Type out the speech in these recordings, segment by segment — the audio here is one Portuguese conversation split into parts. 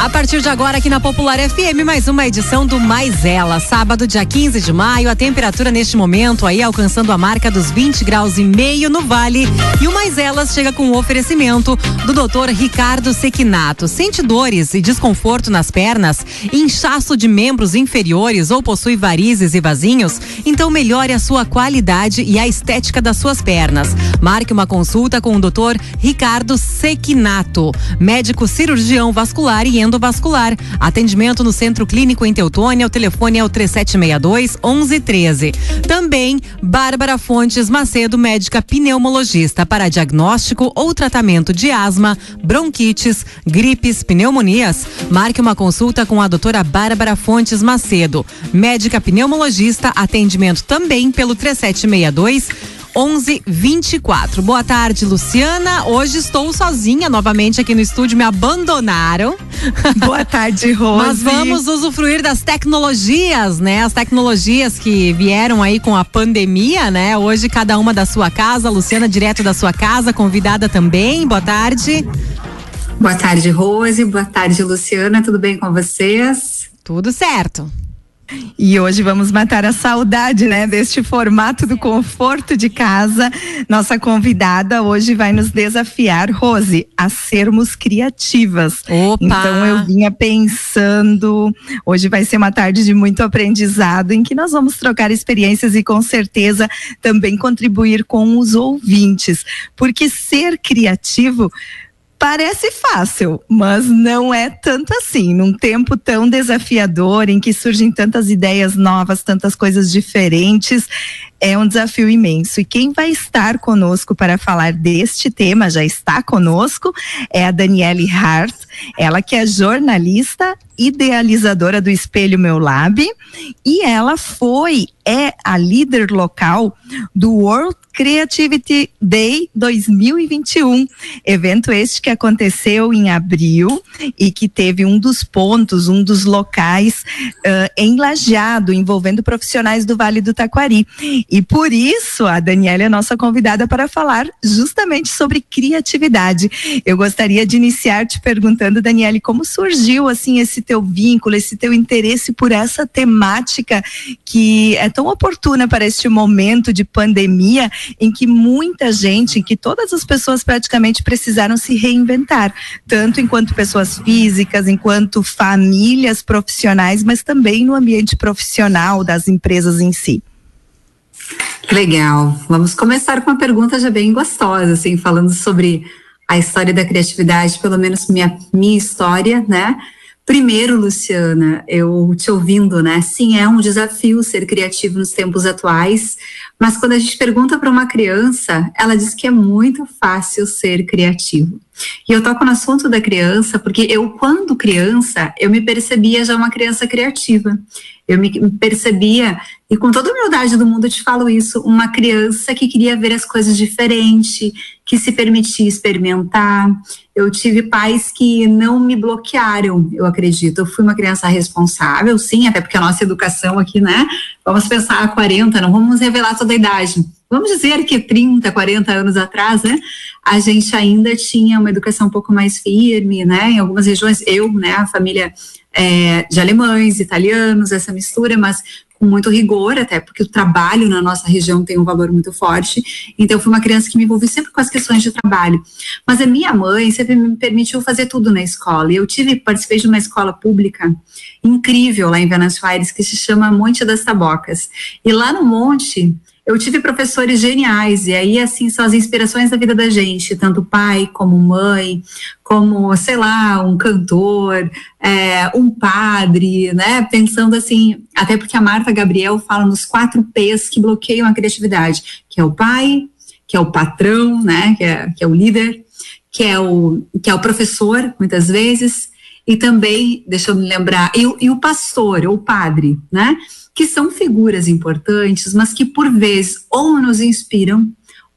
A partir de agora, aqui na Popular FM, mais uma edição do Mais Ela. Sábado, dia 15 de maio, a temperatura neste momento aí alcançando a marca dos 20 graus e meio no Vale. E o Mais Elas chega com o oferecimento do doutor Ricardo Sequinato. Sente dores e desconforto nas pernas, inchaço de membros inferiores ou possui varizes e vasinhos? Então melhore a sua qualidade e a estética das suas pernas. Marque uma consulta com o doutor Ricardo Sequinato, médico cirurgião vascular e endovascular. Atendimento no Centro Clínico em Teutônia, o telefone é o 3762 1113. Também Bárbara Fontes Macedo, médica pneumologista para diagnóstico ou tratamento de asma, bronquites, gripes, pneumonias. Marque uma consulta com a doutora Bárbara Fontes Macedo, médica pneumologista, atendimento também pelo 3762 1124. Boa tarde, Luciana. Hoje estou sozinha novamente aqui no estúdio, me abandonaram. Boa tarde, Rose. Mas vamos usufruir das tecnologias, né? As tecnologias que vieram aí com a pandemia, né? Hoje cada uma da sua casa, Luciana direto da sua casa, convidada também. Boa tarde. Boa tarde, Rose. Boa tarde, Luciana. Tudo bem com vocês? Tudo certo. E hoje vamos matar a saudade, né, deste formato do conforto de casa. Nossa convidada hoje vai nos desafiar, Rose, a sermos criativas. Opa. Então eu vinha pensando, hoje vai ser uma tarde de muito aprendizado em que nós vamos trocar experiências e com certeza também contribuir com os ouvintes, porque ser criativo Parece fácil, mas não é tanto assim. Num tempo tão desafiador, em que surgem tantas ideias novas, tantas coisas diferentes, é um desafio imenso. E quem vai estar conosco para falar deste tema, já está conosco, é a Daniele Hart, ela que é jornalista, idealizadora do Espelho Meu Lab, e ela foi, é a líder local do World Creativity Day 2021, evento este que aconteceu em abril e que teve um dos pontos, um dos locais uh, em Lajeado, envolvendo profissionais do Vale do Taquari. E por isso a Daniela é nossa convidada para falar justamente sobre criatividade. Eu gostaria de iniciar te perguntando, Daniele, como surgiu assim esse teu vínculo, esse teu interesse por essa temática que é tão oportuna para este momento de pandemia em que muita gente, em que todas as pessoas praticamente precisaram se reinventar, tanto enquanto pessoas físicas, enquanto famílias profissionais, mas também no ambiente profissional das empresas em si. Legal. Vamos começar com uma pergunta já bem gostosa, assim, falando sobre a história da criatividade, pelo menos minha, minha história, né? Primeiro, Luciana, eu te ouvindo, né? Sim, é um desafio ser criativo nos tempos atuais, mas quando a gente pergunta para uma criança, ela diz que é muito fácil ser criativo. E eu toco no assunto da criança porque eu, quando criança, eu me percebia já uma criança criativa. Eu me percebia, e com toda a humildade do mundo eu te falo isso, uma criança que queria ver as coisas diferente, que se permitia experimentar. Eu tive pais que não me bloquearam, eu acredito. Eu fui uma criança responsável, sim, até porque a nossa educação aqui, né? Vamos pensar a 40, não vamos revelar toda a idade. Vamos dizer que 30, 40 anos atrás, né? A gente ainda tinha uma educação um pouco mais firme, né? Em algumas regiões, eu, né? A família é, de alemães, italianos, essa mistura, mas com muito rigor, até porque o trabalho na nossa região tem um valor muito forte. Então, eu fui uma criança que me envolvi sempre com as questões de trabalho. Mas a minha mãe sempre me permitiu fazer tudo na escola. E eu tive, participei de uma escola pública incrível lá em Venâncio Aires, que se chama Monte das Tabocas. E lá no Monte, eu tive professores geniais, e aí, assim, são as inspirações da vida da gente, tanto pai como mãe, como, sei lá, um cantor, é, um padre, né? Pensando assim, até porque a Marta Gabriel fala nos quatro P's que bloqueiam a criatividade, que é o pai, que é o patrão, né? Que é, que é o líder, que é o, que é o professor, muitas vezes, e também, deixa eu me lembrar, e, e o pastor, ou padre, né? Que são figuras importantes, mas que por vezes ou nos inspiram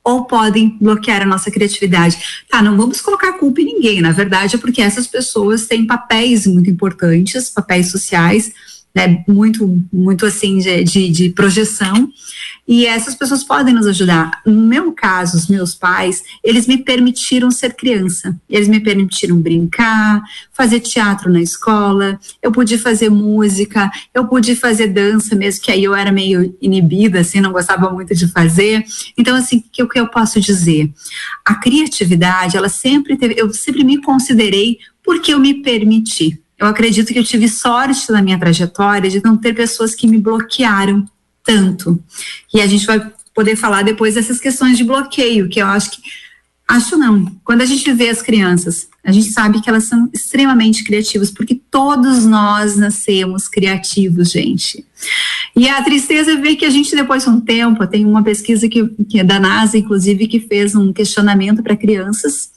ou podem bloquear a nossa criatividade. Tá, não vamos colocar culpa em ninguém, na verdade é porque essas pessoas têm papéis muito importantes, papéis sociais, né, muito, muito assim de, de, de, projeção, e essas pessoas podem nos ajudar. No meu caso, os meus pais, eles me permitiram ser criança, eles me permitiram brincar, fazer teatro na escola, eu pude fazer música, eu pude fazer dança, mesmo que aí eu era meio inibida, assim, não gostava muito de fazer. Então, assim, o que eu posso dizer? A criatividade, ela sempre teve, eu sempre me considerei porque eu me permiti eu acredito que eu tive sorte na minha trajetória de não ter pessoas que me bloquearam tanto. E a gente vai poder falar depois dessas questões de bloqueio, que eu acho que acho não. Quando a gente vê as crianças, a gente sabe que elas são extremamente criativas, porque todos nós nascemos criativos, gente. E a tristeza é ver que a gente, depois de um tempo, tem uma pesquisa que, que é da NASA, inclusive, que fez um questionamento para crianças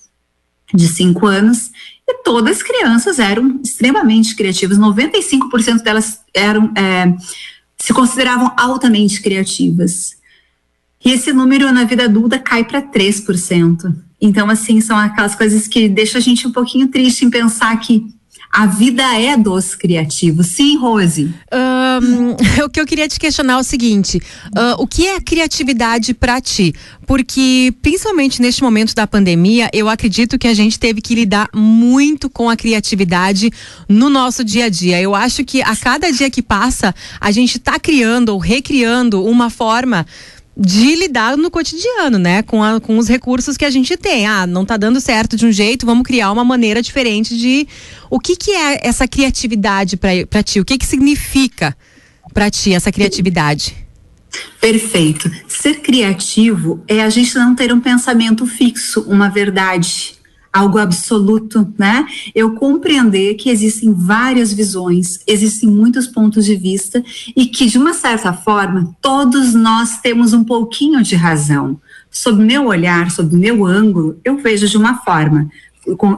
de 5 anos, e todas as crianças eram extremamente criativas, 95% delas eram é, se consideravam altamente criativas. E esse número na vida adulta cai para 3%. Então, assim, são aquelas coisas que deixam a gente um pouquinho triste em pensar que a vida é dos criativos. Sim, Rose. Um, o que eu queria te questionar é o seguinte: uh, o que é criatividade para ti? Porque, principalmente neste momento da pandemia, eu acredito que a gente teve que lidar muito com a criatividade no nosso dia a dia. Eu acho que a cada dia que passa, a gente está criando ou recriando uma forma de lidar no cotidiano, né? Com, a, com os recursos que a gente tem. Ah, não tá dando certo de um jeito, vamos criar uma maneira diferente de. O que, que é essa criatividade para ti? O que, que significa para ti essa criatividade? Perfeito. Ser criativo é a gente não ter um pensamento fixo, uma verdade algo absoluto, né? Eu compreender que existem várias visões, existem muitos pontos de vista e que, de uma certa forma, todos nós temos um pouquinho de razão. Sob meu olhar, sob meu ângulo, eu vejo de uma forma,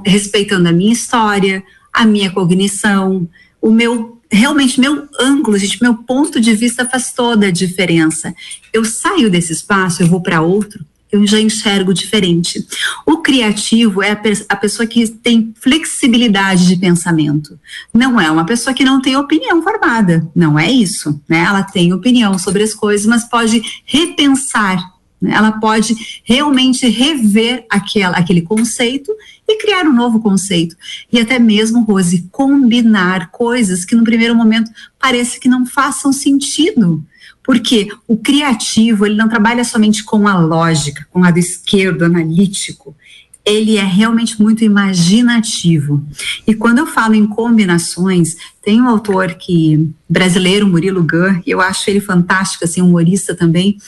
respeitando a minha história, a minha cognição, o meu realmente meu ângulo, gente, meu ponto de vista faz toda a diferença. Eu saio desse espaço, eu vou para outro, eu já enxergo diferente. O criativo é a, a, pessoa que tem flexibilidade de pensamento. Não é uma pessoa que não tem opinião formada. Não é isso. Né? Ela tem opinião sobre as coisas, mas pode repensar. Né? Ela pode realmente rever aquela, aquele conceito e criar um novo conceito. E até mesmo, Rose, combinar coisas que no primeiro momento parece que não façam sentido porque o criativo, ele não trabalha somente com a lógica, com o lado esquerdo, analítico, ele é realmente muito imaginativo. E quando eu falo em combinações, tem um autor que brasileiro, Murilo Gun, eu acho ele fantástico, assim, humorista também,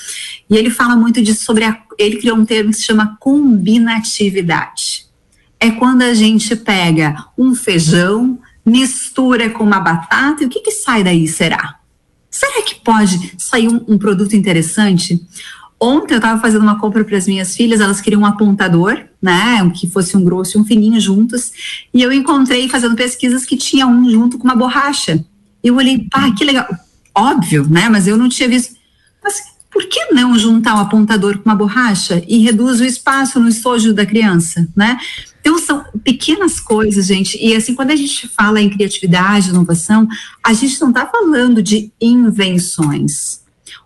e ele fala muito disso sobre a, ele criou um termo que se chama combinatividade. É quando a gente pega um feijão, mistura com uma batata, e o que que sai daí, será? será que pode sair um, um produto interessante? Ontem eu estava fazendo uma compra para as minhas filhas, elas queriam um apontador, né, que fosse um grosso e um fininho juntos, e eu encontrei fazendo pesquisas que tinha um junto com uma borracha. Eu olhei, pá, que legal. Óbvio, né, mas eu não tinha visto. Mas por que não juntar um apontador com uma borracha e reduz o espaço no estojo da criança, né? Então, são pequenas coisas, gente. E assim, quando a gente fala em criatividade, inovação, a gente não está falando de invenções.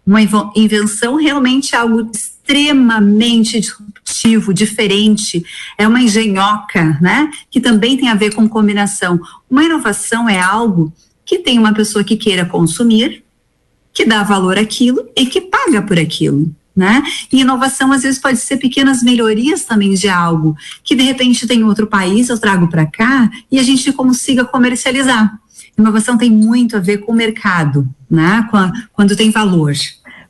Uma invenção realmente é algo extremamente disruptivo, diferente, é uma engenhoca, né? Que também tem a ver com combinação. Uma inovação é algo que tem uma pessoa que queira consumir, que dá valor àquilo e que paga por aquilo né? E inovação às vezes pode ser pequenas melhorias também de algo que de repente tem outro país, eu trago para cá e a gente consiga comercializar. Inovação tem muito a ver com o mercado, né? Quando tem valor.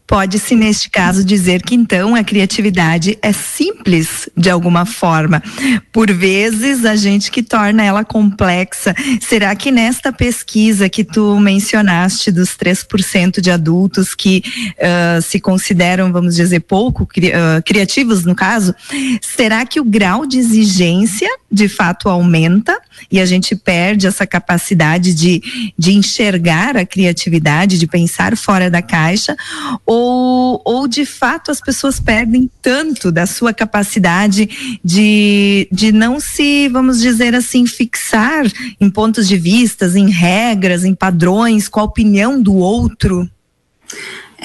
Pode-se, neste caso, dizer que então a criatividade é simples de alguma forma. Por vezes, a gente que torna ela complexa. Será que nesta pesquisa que tu mencionaste dos 3% de adultos que uh, se consideram, vamos dizer, pouco cri uh, criativos, no caso, será que o grau de exigência de fato aumenta e a gente perde essa capacidade de, de enxergar a criatividade, de pensar fora da caixa, ou, ou de fato as pessoas perdem tanto da sua capacidade de, de não se, vamos dizer assim, fixar em pontos de vistas, em regras, em padrões, com a opinião do outro?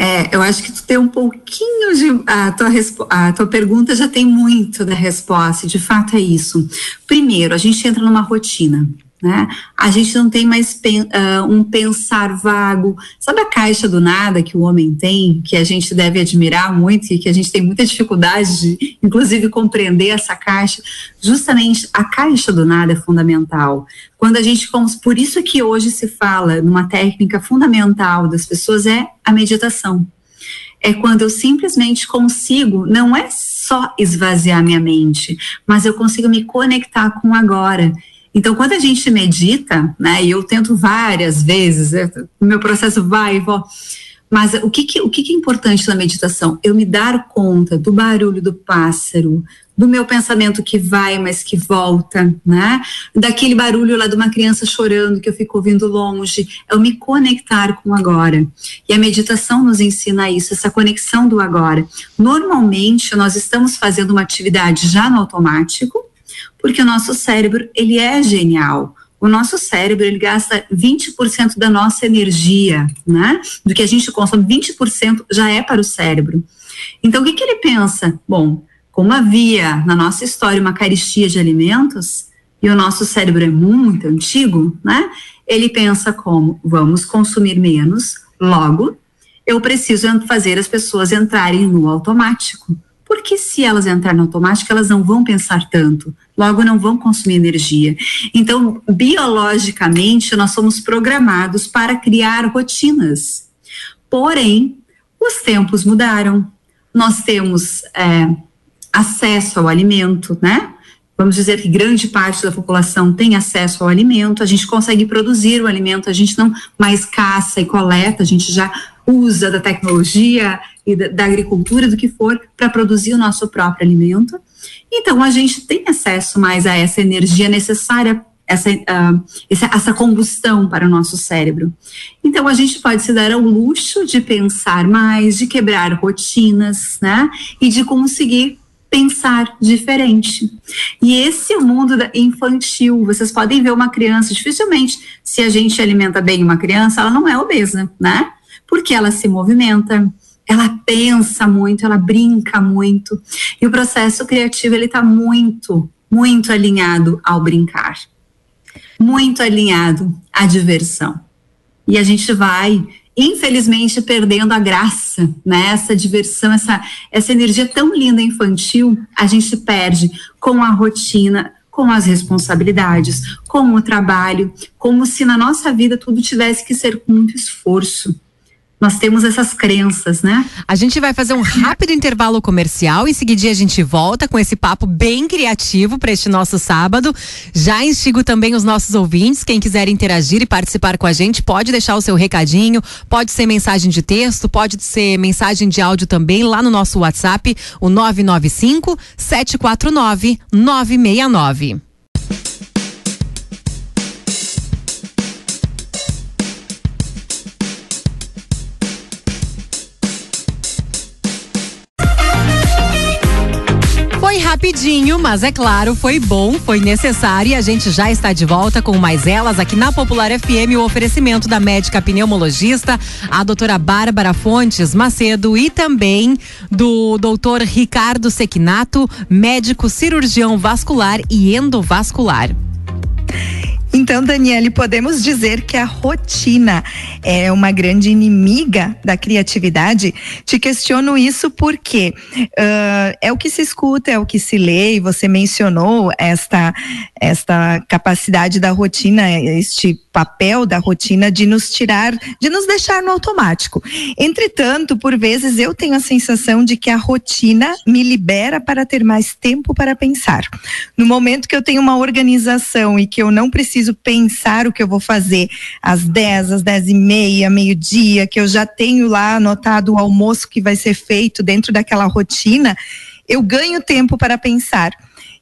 É, eu acho que tu tem um pouquinho de. A tua, a tua pergunta já tem muito da resposta, de fato é isso. Primeiro, a gente entra numa rotina. Né? A gente não tem mais pen, uh, um pensar vago. Sabe a caixa do nada que o homem tem, que a gente deve admirar muito e que a gente tem muita dificuldade de, inclusive, compreender essa caixa? Justamente a caixa do nada é fundamental. Quando a gente, por isso que hoje se fala numa técnica fundamental das pessoas é a meditação. É quando eu simplesmente consigo, não é só esvaziar minha mente, mas eu consigo me conectar com agora então, quando a gente medita, né, e eu tento várias vezes, é, o meu processo vai e volta, mas o que, que, o que, que é importante na meditação? Eu me dar conta do barulho do pássaro, do meu pensamento que vai, mas que volta, né? Daquele barulho lá de uma criança chorando que eu fico ouvindo longe. É eu me conectar com o agora. E a meditação nos ensina isso, essa conexão do agora. Normalmente, nós estamos fazendo uma atividade já no automático, porque o nosso cérebro, ele é genial. O nosso cérebro, ele gasta 20% da nossa energia, né? Do que a gente consome, 20% já é para o cérebro. Então, o que, que ele pensa? Bom, como havia na nossa história uma caristia de alimentos, e o nosso cérebro é muito antigo, né? Ele pensa como, vamos consumir menos, logo, eu preciso fazer as pessoas entrarem no automático porque se elas entrarem no automático, elas não vão pensar tanto, logo não vão consumir energia. Então, biologicamente, nós somos programados para criar rotinas. Porém, os tempos mudaram. Nós temos é, acesso ao alimento, né? Vamos dizer que grande parte da população tem acesso ao alimento, a gente consegue produzir o alimento, a gente não mais caça e coleta, a gente já usa da tecnologia e da, da agricultura, do que for, para produzir o nosso próprio alimento. Então, a gente tem acesso mais a essa energia necessária essa, uh, essa, combustão para o nosso cérebro. Então, a gente pode se dar ao luxo de pensar mais, de quebrar rotinas, né? E de conseguir pensar diferente. E esse é mundo infantil. Vocês podem ver uma criança, dificilmente, se a gente alimenta bem uma criança, ela não é obesa, né? porque ela se movimenta, ela pensa muito, ela brinca muito. E o processo criativo ele está muito, muito alinhado ao brincar, muito alinhado à diversão. E a gente vai, infelizmente, perdendo a graça, né? Essa diversão, essa, essa energia tão linda infantil, a gente perde com a rotina, com as responsabilidades, com o trabalho, como se na nossa vida tudo tivesse que ser com muito esforço nós temos essas crenças, né? A gente vai fazer um rápido intervalo comercial, em seguida a gente volta com esse papo bem criativo para este nosso sábado. Já instigo também os nossos ouvintes, quem quiser interagir e participar com a gente, pode deixar o seu recadinho, pode ser mensagem de texto, pode ser mensagem de áudio também lá no nosso WhatsApp, o 995 749 969. Rapidinho, mas é claro, foi bom, foi necessário e a gente já está de volta com mais elas aqui na Popular FM, o oferecimento da médica pneumologista, a doutora Bárbara Fontes Macedo e também do doutor Ricardo Sequinato, médico cirurgião vascular e endovascular. Então, Daniele, podemos dizer que a rotina é uma grande inimiga da criatividade? Te questiono isso porque uh, é o que se escuta, é o que se lê, e você mencionou esta, esta capacidade da rotina, este papel da rotina de nos tirar, de nos deixar no automático. Entretanto, por vezes eu tenho a sensação de que a rotina me libera para ter mais tempo para pensar. No momento que eu tenho uma organização e que eu não preciso pensar o que eu vou fazer às 10, às 10 e meia, meio-dia, que eu já tenho lá anotado o almoço que vai ser feito dentro daquela rotina, eu ganho tempo para pensar.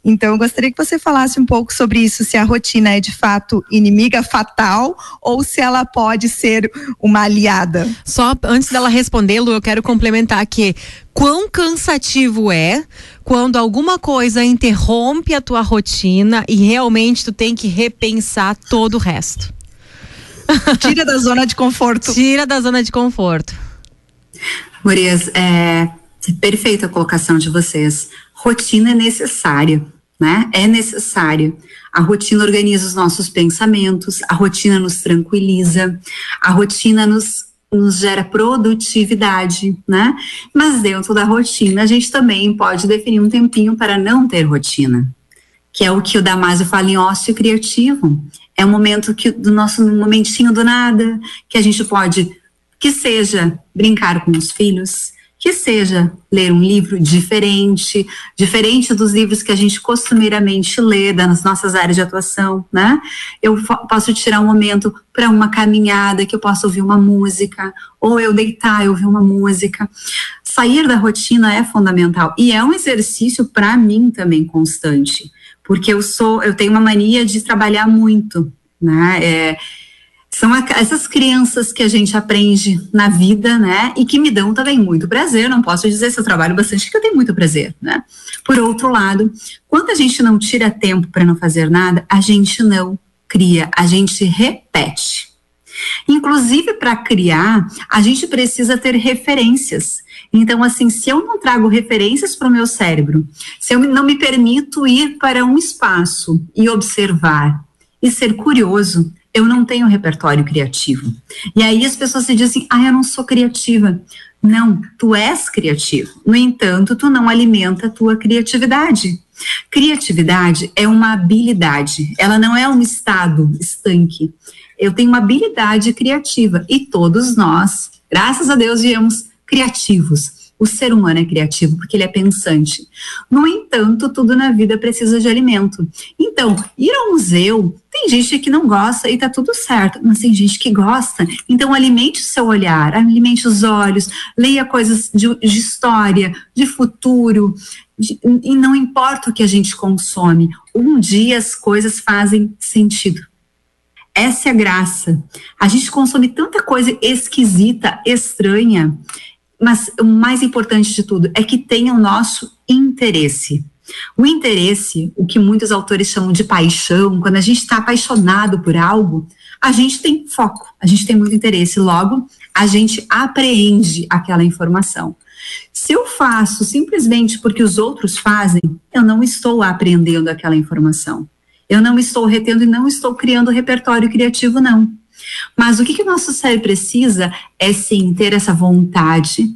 Então, eu gostaria que você falasse um pouco sobre isso, se a rotina é de fato inimiga fatal ou se ela pode ser uma aliada. Só antes dela responder, Lu, eu quero complementar que quão cansativo é quando alguma coisa interrompe a tua rotina e realmente tu tem que repensar todo o resto. Tira da zona de conforto. Tira da zona de conforto. Murias, é perfeita a colocação de vocês. Rotina é necessária, né? É necessário. A rotina organiza os nossos pensamentos, a rotina nos tranquiliza, a rotina nos nos gera produtividade, né? Mas dentro da rotina, a gente também pode definir um tempinho para não ter rotina, que é o que o Damasio fala em ócio criativo. É um momento que do nosso momentinho do nada, que a gente pode que seja brincar com os filhos, que seja ler um livro diferente, diferente dos livros que a gente costumeiramente lê das nossas áreas de atuação, né? Eu posso tirar um momento para uma caminhada, que eu possa ouvir uma música, ou eu deitar e ouvir uma música. Sair da rotina é fundamental e é um exercício para mim também constante, porque eu sou, eu tenho uma mania de trabalhar muito, né? É, são essas crianças que a gente aprende na vida, né? E que me dão também muito prazer. Não posso dizer se eu trabalho bastante, que eu tenho muito prazer, né? Por outro lado, quando a gente não tira tempo para não fazer nada, a gente não cria, a gente repete. Inclusive, para criar, a gente precisa ter referências. Então, assim, se eu não trago referências para o meu cérebro, se eu não me permito ir para um espaço e observar e ser curioso, eu não tenho repertório criativo. E aí as pessoas se dizem, ah, eu não sou criativa. Não, tu és criativo. No entanto, tu não alimenta a tua criatividade. Criatividade é uma habilidade, ela não é um estado estanque. Eu tenho uma habilidade criativa e todos nós, graças a Deus, viemos criativos. O ser humano é criativo porque ele é pensante. No entanto, tudo na vida precisa de alimento. Então, ir ao museu, tem gente que não gosta e tá tudo certo, mas tem gente que gosta. Então, alimente o seu olhar, alimente os olhos, leia coisas de, de história, de futuro, de, e não importa o que a gente consome, um dia as coisas fazem sentido. Essa é a graça. A gente consome tanta coisa esquisita, estranha, mas o mais importante de tudo é que tenha o nosso interesse. O interesse, o que muitos autores chamam de paixão, quando a gente está apaixonado por algo, a gente tem foco, a gente tem muito interesse, logo a gente apreende aquela informação. Se eu faço simplesmente porque os outros fazem, eu não estou aprendendo aquela informação. Eu não estou retendo e não estou criando repertório criativo, não. Mas o que, que o nosso cérebro precisa é sim ter essa vontade,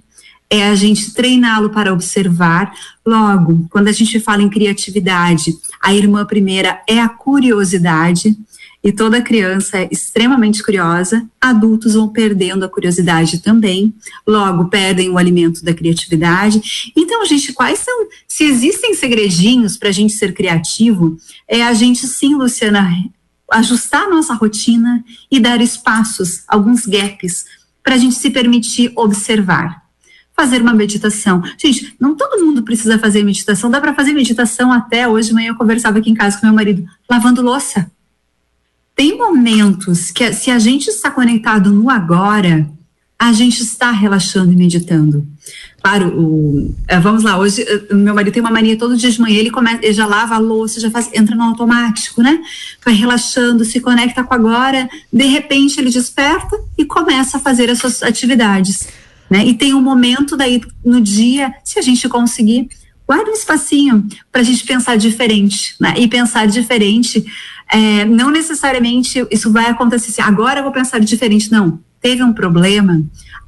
é a gente treiná-lo para observar. Logo, quando a gente fala em criatividade, a irmã primeira é a curiosidade, e toda criança é extremamente curiosa, adultos vão perdendo a curiosidade também, logo perdem o alimento da criatividade. Então, gente, quais são, se existem segredinhos para a gente ser criativo, é a gente sim, Luciana, ajustar nossa rotina e dar espaços, alguns gaps, para a gente se permitir observar. Fazer uma meditação. Gente, não todo mundo precisa fazer meditação, dá para fazer meditação até hoje manhã. Eu conversava aqui em casa com meu marido, lavando louça. Tem momentos que, se a gente está conectado no agora, a gente está relaxando e meditando. Claro, o, é, vamos lá, hoje eh, meu marido tem uma mania todo dia de manhã, ele, começa, ele já lava a louça, já faz, entra no automático, né? Vai relaxando, se conecta com agora, de repente ele desperta e começa a fazer as suas atividades, né? E tem um momento daí no dia, se a gente conseguir, guarda um espacinho para a gente pensar diferente, né? E pensar diferente, é, não necessariamente isso vai acontecer assim, agora eu vou pensar diferente, não teve um problema,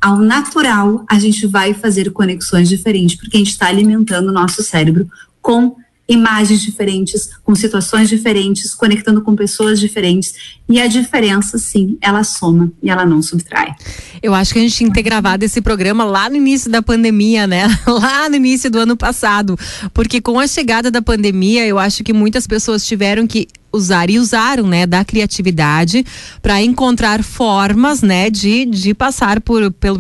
ao natural a gente vai fazer conexões diferentes, porque a gente está alimentando o nosso cérebro com imagens diferentes, com situações diferentes, conectando com pessoas diferentes. E a diferença, sim, ela soma e ela não subtrai. Eu acho que a gente tinha que ter gravado esse programa lá no início da pandemia, né? Lá no início do ano passado. Porque com a chegada da pandemia, eu acho que muitas pessoas tiveram que usar e usaram, né, da criatividade para encontrar formas, né, de, de passar por pelo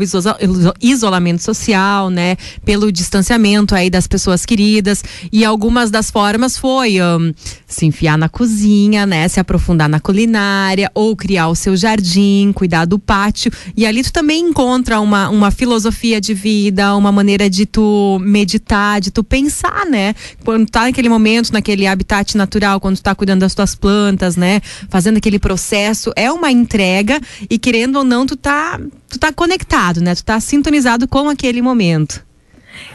isolamento social, né, pelo distanciamento aí das pessoas queridas. E algumas das formas foi um, se enfiar na cozinha, né, se aprofundar na culinária ou criar o seu jardim, cuidar do pátio. E ali tu também encontra uma, uma filosofia de vida, uma maneira de tu meditar, de tu pensar, né, quando tá naquele momento, naquele habitat natural, quando tu tá cuidando das tuas plantas, né, fazendo aquele processo, é uma entrega e querendo ou não tu tá tu tá conectado, né, tu tá sintonizado com aquele momento.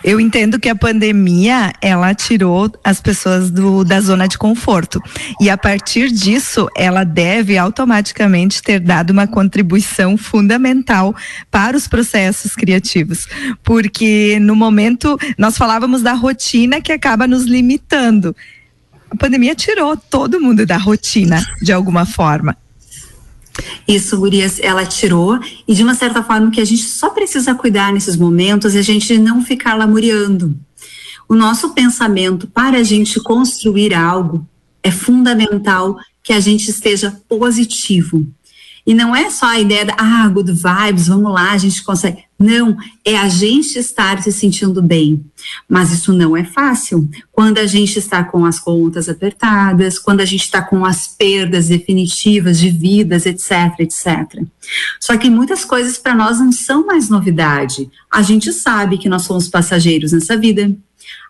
Eu entendo que a pandemia ela tirou as pessoas do, da zona de conforto e a partir disso ela deve automaticamente ter dado uma contribuição fundamental para os processos criativos, porque no momento nós falávamos da rotina que acaba nos limitando. A pandemia tirou todo mundo da rotina de alguma forma. Isso, Gurias, ela tirou, e de uma certa forma que a gente só precisa cuidar nesses momentos é a gente não ficar lamuriando. O nosso pensamento para a gente construir algo é fundamental que a gente esteja positivo. E não é só a ideia da, ah, good vibes, vamos lá, a gente consegue. Não, é a gente estar se sentindo bem. Mas isso não é fácil. Quando a gente está com as contas apertadas, quando a gente está com as perdas definitivas de vidas, etc, etc. Só que muitas coisas para nós não são mais novidade. A gente sabe que nós somos passageiros nessa vida.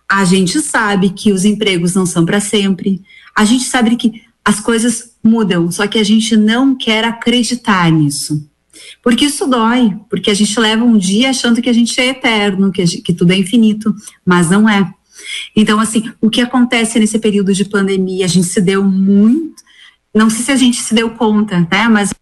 A gente sabe que os empregos não são para sempre. A gente sabe que as coisas mudam, só que a gente não quer acreditar nisso. Porque isso dói, porque a gente leva um dia achando que a gente é eterno, que, gente, que tudo é infinito, mas não é. Então, assim, o que acontece nesse período de pandemia, a gente se deu muito, não sei se a gente se deu conta, né, mas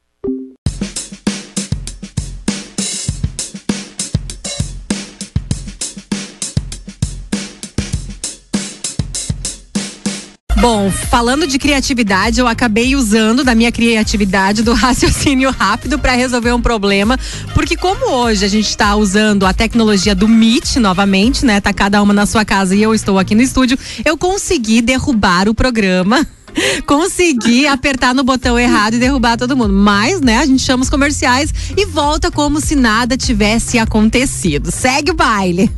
Bom, falando de criatividade, eu acabei usando da minha criatividade, do raciocínio rápido para resolver um problema, porque como hoje a gente está usando a tecnologia do Meet novamente, né? Tá cada uma na sua casa e eu estou aqui no estúdio, eu consegui derrubar o programa consegui apertar no botão errado e derrubar todo mundo. Mas, né, a gente chama os comerciais e volta como se nada tivesse acontecido. Segue o baile.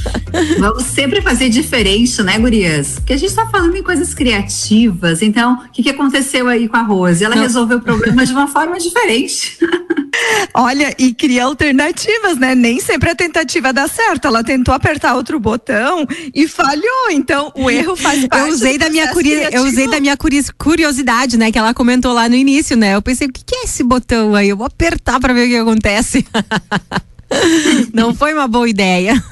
Vamos sempre fazer diferente, né, gurias? Porque a gente tá falando em coisas criativas. Então, o que, que aconteceu aí com a Rose? Ela Não. resolveu o problema de uma forma diferente. Olha, e cria alternativas, né? Nem sempre a tentativa dá certo. Ela tentou apertar outro botão e falhou. Então, o erro faz parte. Eu usei da minha eu usei da minha curiosidade, né? Que ela comentou lá no início, né? Eu pensei, o que, é esse botão aí? Eu vou apertar para ver o que acontece. Não foi uma boa ideia.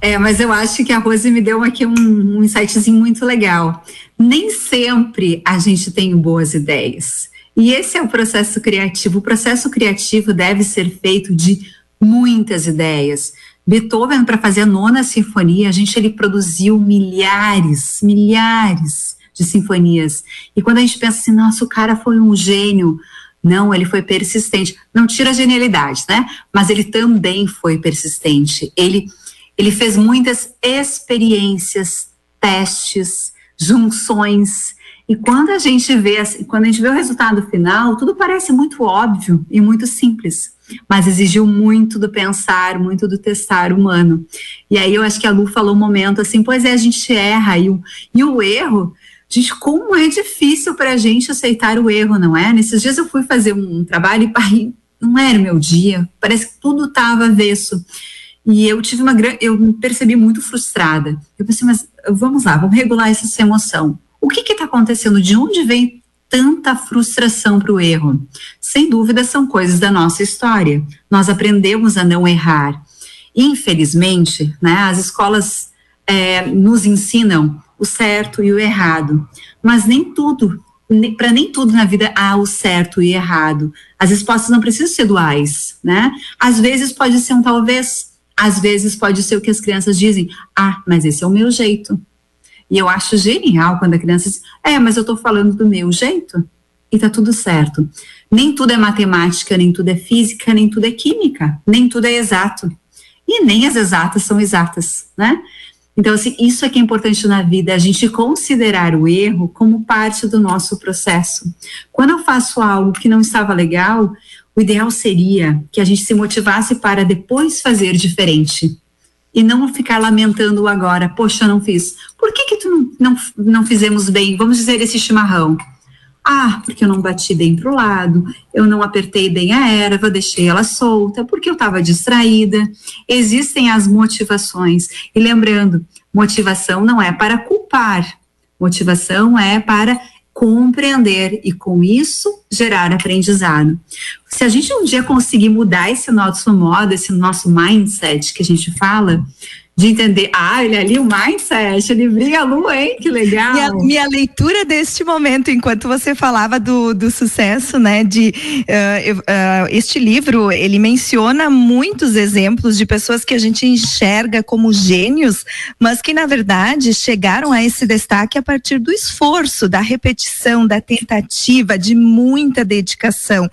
É, mas eu acho que a Rose me deu aqui um, um insightzinho muito legal. Nem sempre a gente tem boas ideias. E esse é o processo criativo. O processo criativo deve ser feito de muitas ideias. Beethoven, para fazer a nona sinfonia, a gente ele produziu milhares, milhares de sinfonias. E quando a gente pensa assim, nossa, o cara foi um gênio. Não, ele foi persistente. Não tira a genialidade, né? Mas ele também foi persistente. Ele, ele fez muitas experiências, testes, junções, e quando a gente vê, quando a gente vê o resultado final, tudo parece muito óbvio e muito simples, mas exigiu muito do pensar, muito do testar humano. E aí eu acho que a Lu falou um momento assim, pois é, a gente erra e o, e o erro, gente, como é difícil para a gente aceitar o erro, não é? Nesses dias eu fui fazer um trabalho e não era o meu dia, parece que tudo estava avesso. E eu tive uma grande, eu me percebi muito frustrada. Eu pensei, mas vamos lá, vamos regular essa emoção o que está acontecendo? De onde vem tanta frustração para o erro? Sem dúvida, são coisas da nossa história. Nós aprendemos a não errar. Infelizmente, né, as escolas é, nos ensinam o certo e o errado, mas nem tudo, para nem tudo na vida há o certo e errado. As respostas não precisam ser duais, né? Às vezes pode ser um talvez, às vezes pode ser o que as crianças dizem, ah, mas esse é o meu jeito. E eu acho genial quando a criança diz: É, mas eu estou falando do meu jeito e tá tudo certo. Nem tudo é matemática, nem tudo é física, nem tudo é química, nem tudo é exato. E nem as exatas são exatas, né? Então, assim, isso é que é importante na vida, a gente considerar o erro como parte do nosso processo. Quando eu faço algo que não estava legal, o ideal seria que a gente se motivasse para depois fazer diferente e não ficar lamentando agora. Poxa, não fiz. Por que que tu não, não, não fizemos bem? Vamos dizer esse chimarrão. Ah, porque eu não bati bem para o lado, eu não apertei bem a erva, deixei ela solta, porque eu estava distraída. Existem as motivações. E lembrando, motivação não é para culpar, motivação é para compreender e com isso gerar aprendizado. Se a gente um dia conseguir mudar esse nosso modo, esse nosso mindset que a gente fala, de entender, ah, ele ali o mindset, ele brilha a lua, hein? Que legal. Minha, minha leitura deste momento, enquanto você falava do, do sucesso, né? De uh, uh, este livro, ele menciona muitos exemplos de pessoas que a gente enxerga como gênios, mas que na verdade chegaram a esse destaque a partir do esforço, da repetição, da tentativa, de muita dedicação.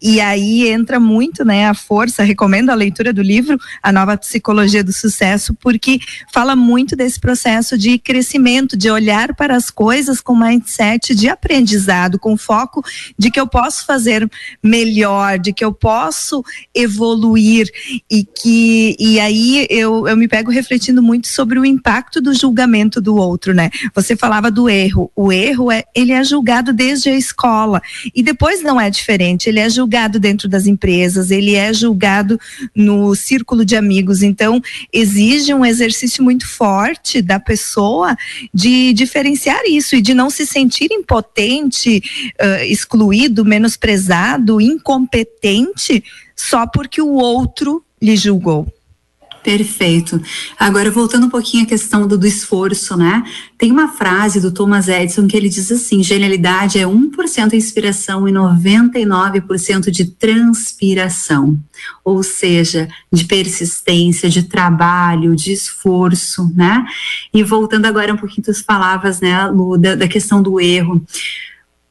E aí entra muito, né? A força. Recomendo a leitura do livro, A Nova Psicologia do Sucesso porque fala muito desse processo de crescimento, de olhar para as coisas com mindset de aprendizado, com foco de que eu posso fazer melhor, de que eu posso evoluir e que e aí eu, eu me pego refletindo muito sobre o impacto do julgamento do outro, né? Você falava do erro. O erro é ele é julgado desde a escola e depois não é diferente. Ele é julgado dentro das empresas, ele é julgado no círculo de amigos. Então exige um exercício muito forte da pessoa de diferenciar isso e de não se sentir impotente, uh, excluído, menosprezado, incompetente, só porque o outro lhe julgou. Perfeito. Agora, voltando um pouquinho à questão do, do, esforço, né? Tem uma frase do Thomas Edison que ele diz assim: genialidade é 1% inspiração e 99% de transpiração. Ou seja, de persistência, de trabalho, de esforço, né? E voltando agora um pouquinho das palavras, né, Lu, da, da questão do erro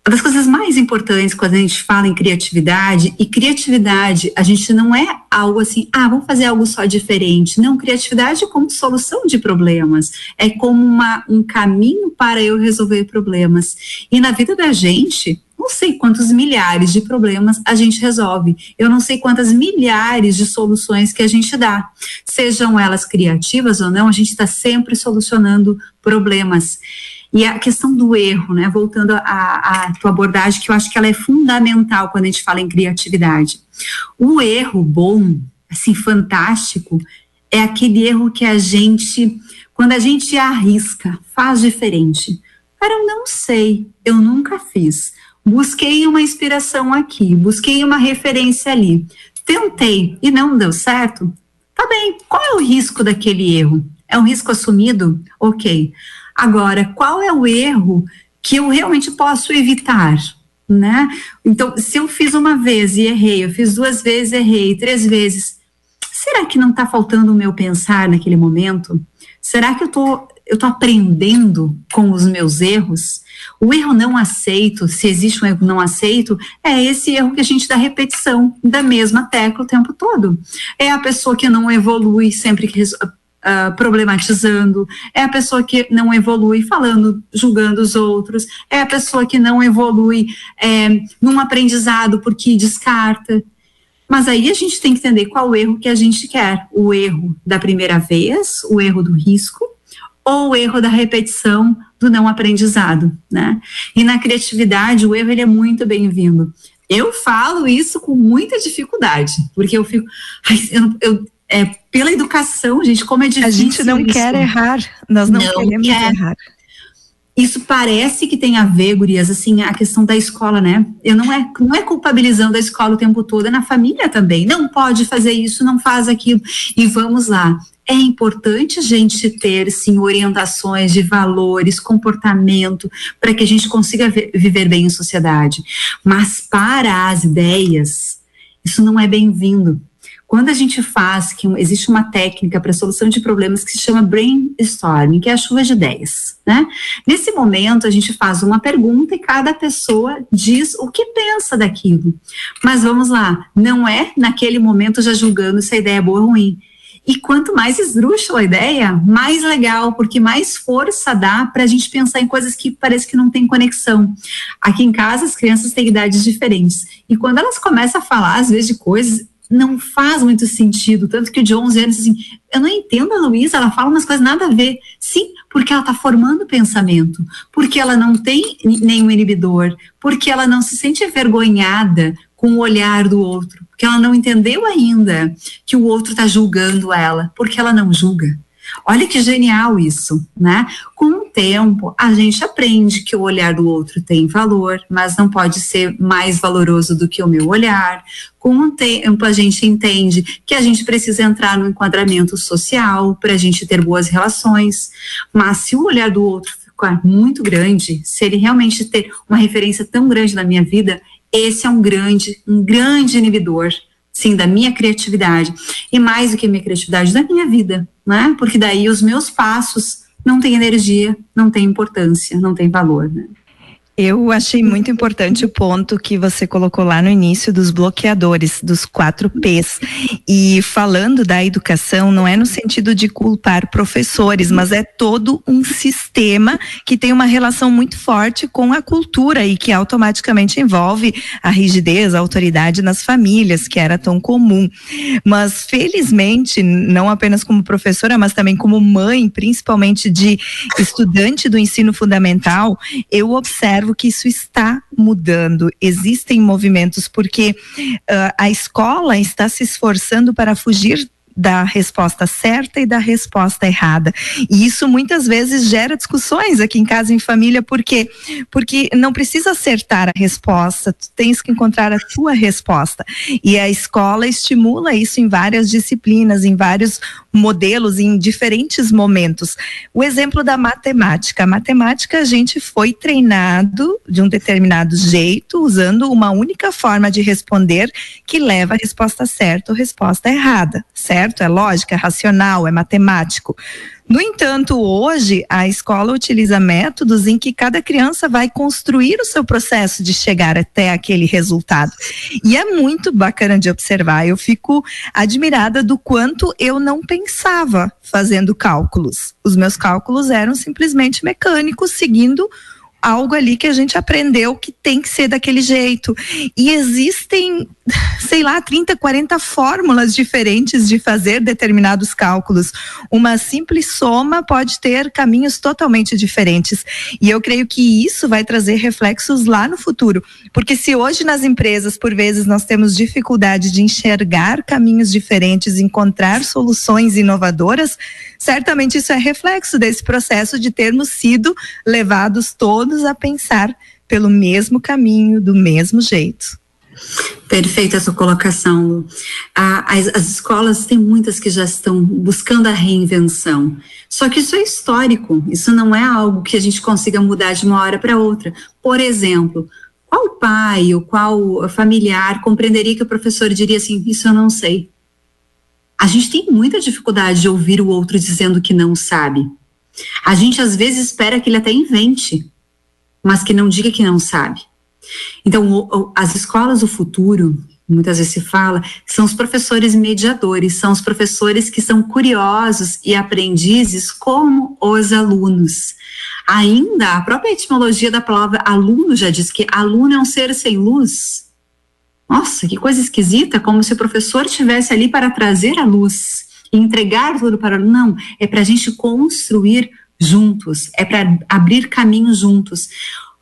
uma das coisas mais importantes quando a gente fala em criatividade, e criatividade, a gente não é algo assim, ah, vamos fazer algo só diferente. Não, criatividade é como solução de problemas, é como uma, um caminho para eu resolver problemas. E na vida da gente, não sei quantos milhares de problemas a gente resolve. Eu não sei quantas milhares de soluções que a gente dá. Sejam elas criativas ou não, a gente está sempre solucionando problemas. E a questão do erro, né? Voltando à tua abordagem, que eu acho que ela é fundamental quando a gente fala em criatividade. O erro bom, assim, fantástico, é aquele erro que a gente, quando a gente arrisca, faz diferente. Cara, eu não sei, eu nunca fiz. Busquei uma inspiração aqui, busquei uma referência ali. Tentei e não deu certo. Tá bem, qual é o risco daquele erro? É um risco assumido? Ok. Agora, qual é o erro que eu realmente posso evitar? Né? Então, se eu fiz uma vez e errei, eu fiz duas vezes, errei, três vezes, será que não está faltando o meu pensar naquele momento? Será que eu tô, eu tô aprendendo com os meus erros? O erro não aceito, se existe um erro não aceito, é esse erro que a gente dá repetição da mesma tecla o tempo todo. É a pessoa que não evolui sempre que uh, problematizando, é a pessoa que não evolui falando, julgando os outros, é a pessoa que não evolui é, num aprendizado porque descarta. Mas aí a gente tem que entender qual o erro que a gente quer: o erro da primeira vez, o erro do risco, ou o erro da repetição do não aprendizado, né? E na criatividade o erro ele é muito bem-vindo. Eu falo isso com muita dificuldade, porque eu fico, ai, eu, eu, é, pela educação, gente, como é difícil. A gente não isso. quer errar, nós não, não queremos quer. errar. Isso parece que tem a ver, gurias, assim, a questão da escola, né? Eu não é, não é culpabilizando a escola o tempo todo, é na família também. Não pode fazer isso, não faz aquilo. E vamos lá. É importante a gente ter, sim, orientações de valores, comportamento, para que a gente consiga viver bem em sociedade. Mas para as ideias, isso não é bem-vindo. Quando a gente faz, que existe uma técnica para solução de problemas que se chama brainstorming, que é a chuva de ideias, né? Nesse momento, a gente faz uma pergunta e cada pessoa diz o que pensa daquilo. Mas vamos lá, não é naquele momento já julgando se a ideia é boa ou ruim. E quanto mais esdrúxula a ideia, mais legal, porque mais força dá para a gente pensar em coisas que parece que não tem conexão. Aqui em casa, as crianças têm idades diferentes. E quando elas começam a falar, às vezes, de coisas, não faz muito sentido. Tanto que o 11 anos, assim, eu não entendo a Luísa, ela fala umas coisas nada a ver. Sim, porque ela está formando pensamento, porque ela não tem nenhum inibidor, porque ela não se sente envergonhada com o olhar do outro, porque ela não entendeu ainda que o outro está julgando ela, porque ela não julga. Olha que genial isso, né? Com o tempo, a gente aprende que o olhar do outro tem valor, mas não pode ser mais valoroso do que o meu olhar. Com o tempo, a gente entende que a gente precisa entrar no enquadramento social para a gente ter boas relações. Mas se o olhar do outro ficar muito grande, se ele realmente ter uma referência tão grande na minha vida, esse é um grande, um grande inibidor, sim, da minha criatividade. E mais do que minha criatividade, da minha vida, né? Porque daí os meus passos não têm energia, não têm importância, não têm valor, né? Eu achei muito importante o ponto que você colocou lá no início dos bloqueadores, dos quatro P's. E falando da educação, não é no sentido de culpar professores, mas é todo um sistema que tem uma relação muito forte com a cultura e que automaticamente envolve a rigidez, a autoridade nas famílias, que era tão comum. Mas felizmente, não apenas como professora, mas também como mãe, principalmente de estudante do ensino fundamental, eu observo observo que isso está mudando. Existem movimentos porque uh, a escola está se esforçando para fugir da resposta certa e da resposta errada. E isso muitas vezes gera discussões aqui em casa, em família, por quê? Porque não precisa acertar a resposta, tu tens que encontrar a tua resposta. E a escola estimula isso em várias disciplinas, em vários modelos, em diferentes momentos. O exemplo da matemática. A matemática, a gente foi treinado de um determinado jeito, usando uma única forma de responder que leva a resposta certa ou resposta errada, certo? É lógica, é racional, é matemático. No entanto, hoje a escola utiliza métodos em que cada criança vai construir o seu processo de chegar até aquele resultado. E é muito bacana de observar. Eu fico admirada do quanto eu não pensava fazendo cálculos. Os meus cálculos eram simplesmente mecânicos, seguindo algo ali que a gente aprendeu que tem que ser daquele jeito. E existem, sei lá, 30, 40 fórmulas diferentes de fazer determinados cálculos. Uma simples soma pode ter caminhos totalmente diferentes. E eu creio que isso vai trazer reflexos lá no futuro. Porque se hoje nas empresas, por vezes, nós temos dificuldade de enxergar caminhos diferentes, encontrar soluções inovadoras, certamente isso é reflexo desse processo de termos sido levados todos a pensar pelo mesmo caminho, do mesmo jeito. Perfeita a sua colocação, Lu. As, as, escolas têm muitas que já estão buscando a reinvenção. Só que isso é histórico, isso não é algo que a gente consiga mudar de uma hora para outra. Por exemplo, qual pai ou qual familiar compreenderia que o professor diria assim: Isso eu não sei? A gente tem muita dificuldade de ouvir o outro dizendo que não sabe. A gente às vezes espera que ele até invente, mas que não diga que não sabe. Então, o, o, as escolas do futuro, muitas vezes se fala, são os professores mediadores, são os professores que são curiosos e aprendizes como os alunos. Ainda, a própria etimologia da palavra aluno já diz que aluno é um ser sem luz. Nossa, que coisa esquisita, como se o professor estivesse ali para trazer a luz e entregar tudo para o Não, é para a gente construir juntos, é para abrir caminhos juntos.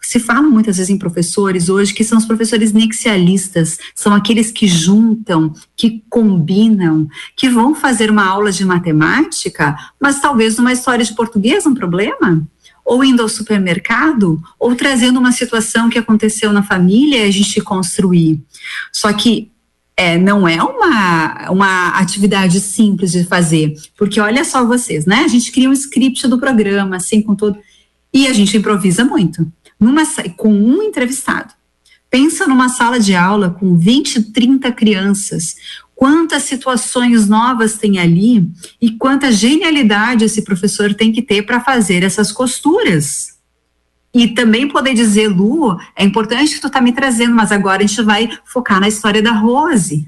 Se fala muitas vezes em professores hoje que são os professores nexialistas, são aqueles que juntam, que combinam, que vão fazer uma aula de matemática, mas talvez numa história de português um problema ou indo ao supermercado, ou trazendo uma situação que aconteceu na família e a gente construir. Só que é, não é uma, uma atividade simples de fazer, porque olha só vocês, né? A gente cria um script do programa, assim, com todo. E a gente improvisa muito. Numa, com um entrevistado. Pensa numa sala de aula com 20, 30 crianças, quantas situações novas tem ali e quanta genialidade esse professor tem que ter para fazer essas costuras. E também poder dizer, Lu, é importante que tu tá me trazendo, mas agora a gente vai focar na história da Rose.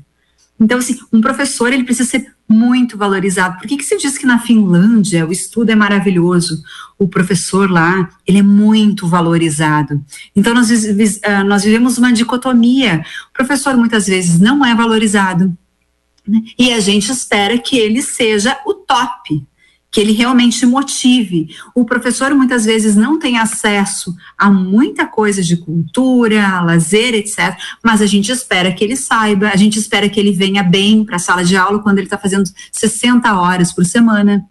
Então, assim, um professor, ele precisa ser muito valorizado. Por que, que se diz que na Finlândia o estudo é maravilhoso? O professor lá, ele é muito valorizado. Então, nós, ah, nós vivemos uma dicotomia. O professor, muitas vezes, não é valorizado. Né? E a gente espera que ele seja o top, que ele realmente motive. O professor muitas vezes não tem acesso a muita coisa de cultura, lazer, etc. Mas a gente espera que ele saiba, a gente espera que ele venha bem para a sala de aula quando ele está fazendo 60 horas por semana.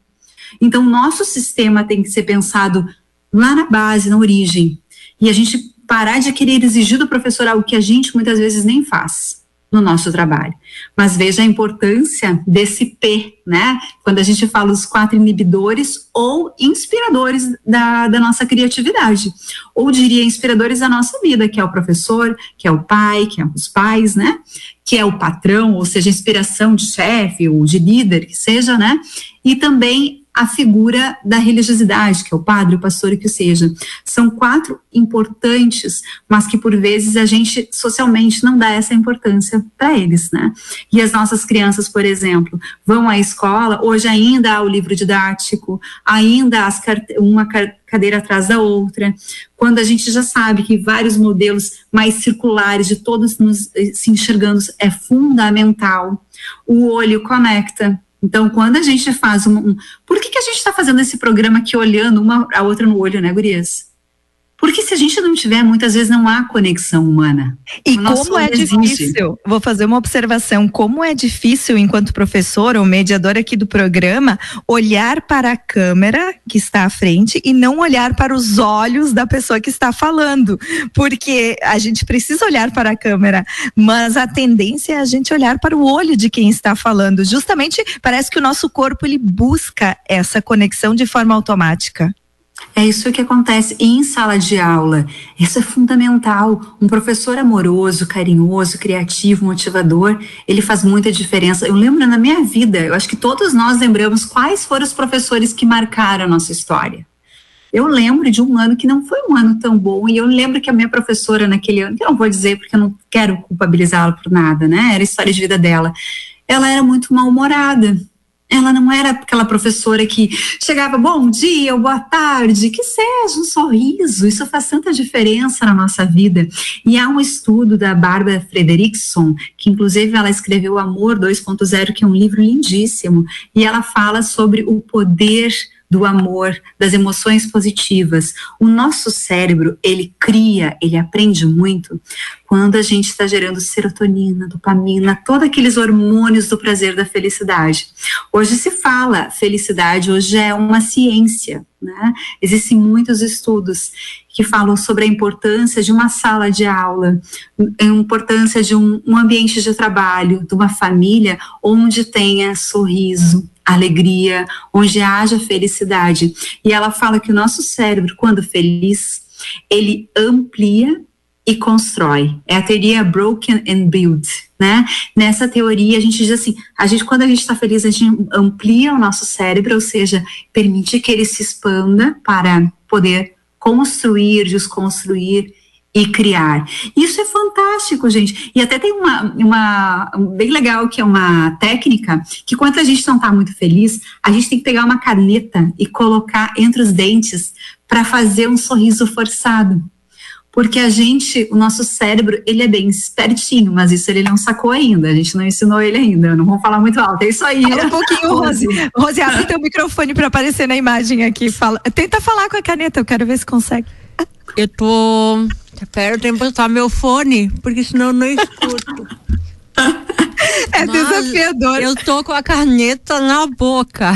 Então, nosso sistema tem que ser pensado lá na base, na origem. E a gente parar de querer exigir do professor algo que a gente muitas vezes nem faz no nosso trabalho. Mas veja a importância desse P, né? Quando a gente fala os quatro inibidores ou inspiradores da, da nossa criatividade, ou diria inspiradores da nossa vida, que é o professor, que é o pai, que é os pais, né? Que é o patrão, ou seja, inspiração de chefe ou de líder, que seja, né? E também a figura da religiosidade, que é o padre, o pastor e que seja. São quatro importantes, mas que por vezes a gente socialmente não dá essa importância para eles, né? E as nossas crianças, por exemplo, vão à escola, hoje ainda há o livro didático, ainda há uma cadeira atrás da outra, quando a gente já sabe que vários modelos mais circulares de todos nos, eh, se enxergando é fundamental. O olho conecta, então, quando a gente faz um. um por que, que a gente está fazendo esse programa aqui olhando uma a outra no olho, né, Gurias? Porque se a gente não tiver, muitas vezes não há conexão humana. E como é difícil, vou fazer uma observação, como é difícil, enquanto professor ou mediador aqui do programa, olhar para a câmera que está à frente e não olhar para os olhos da pessoa que está falando. Porque a gente precisa olhar para a câmera, mas a tendência é a gente olhar para o olho de quem está falando. Justamente parece que o nosso corpo ele busca essa conexão de forma automática. É isso que acontece em sala de aula. Isso é fundamental. Um professor amoroso, carinhoso, criativo, motivador, ele faz muita diferença. Eu lembro na minha vida, eu acho que todos nós lembramos quais foram os professores que marcaram a nossa história. Eu lembro de um ano que não foi um ano tão bom, e eu lembro que a minha professora naquele ano, que eu não vou dizer porque eu não quero culpabilizá-la por nada, né? Era a história de vida dela. Ela era muito mal-humorada ela não era aquela professora que chegava, bom dia boa tarde, que seja um sorriso, isso faz tanta diferença na nossa vida. E há um estudo da Barbara Frederickson, que inclusive ela escreveu Amor 2.0, que é um livro lindíssimo, e ela fala sobre o poder do amor, das emoções positivas. O nosso cérebro, ele cria, ele aprende muito quando a gente está gerando serotonina, dopamina, todos aqueles hormônios do prazer, da felicidade. Hoje se fala, felicidade hoje é uma ciência, né? Existem muitos estudos que falam sobre a importância de uma sala de aula, a importância de um, um ambiente de trabalho, de uma família onde tenha sorriso, alegria, onde haja felicidade. E ela fala que o nosso cérebro, quando feliz, ele amplia e constrói. É a teoria broken and build, né? Nessa teoria a gente diz assim, a gente quando a gente está feliz a gente amplia o nosso cérebro, ou seja, permite que ele se expanda para poder construir, desconstruir e criar. Isso é fantástico, gente. E até tem uma, uma bem legal que é uma técnica que quando a gente não está muito feliz, a gente tem que pegar uma caneta e colocar entre os dentes para fazer um sorriso forçado. Porque a gente, o nosso cérebro, ele é bem espertinho, mas isso ele não sacou ainda, a gente não ensinou ele ainda, não vou falar muito alto, é isso aí. Fala um pouquinho, Rose. Rose, abre teu microfone para aparecer na imagem aqui. Fala, tenta falar com a caneta, eu quero ver se consegue. Eu tô Pera, eu tenho que botar meu fone, porque senão eu não escuto. É Mas desafiador. Eu tô com a caneta na boca.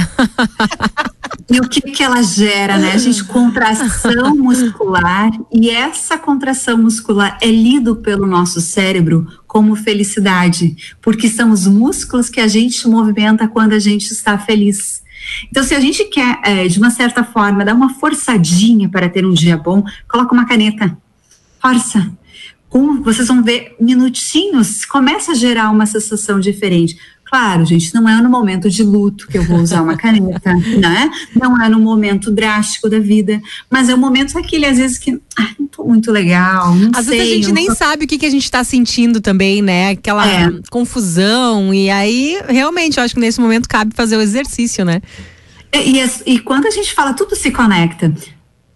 E o que que ela gera, né? A gente contração muscular e essa contração muscular é lido pelo nosso cérebro como felicidade, porque são os músculos que a gente movimenta quando a gente está feliz. Então, se a gente quer, é, de uma certa forma, dar uma forçadinha para ter um dia bom, coloca uma caneta força. Com, vocês vão ver minutinhos, começa a gerar uma sensação diferente. Claro, gente, não é no momento de luto que eu vou usar uma caneta, né? Não é no momento drástico da vida, mas é o momento aquele, às vezes, que ah, não tô muito legal, não às sei. Às vezes a gente nem tô... sabe o que, que a gente tá sentindo também, né? Aquela é. confusão, e aí, realmente, eu acho que nesse momento cabe fazer o exercício, né? E, e, e quando a gente fala, tudo se conecta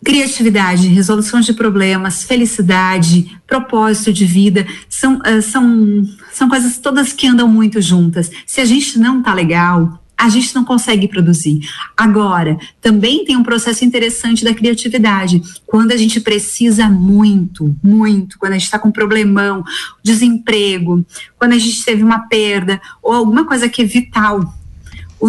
criatividade, resolução de problemas, felicidade, propósito de vida, são, uh, são, são coisas todas que andam muito juntas. Se a gente não tá legal, a gente não consegue produzir. Agora, também tem um processo interessante da criatividade. Quando a gente precisa muito, muito, quando a gente está com um problemão, desemprego, quando a gente teve uma perda, ou alguma coisa que é vital, o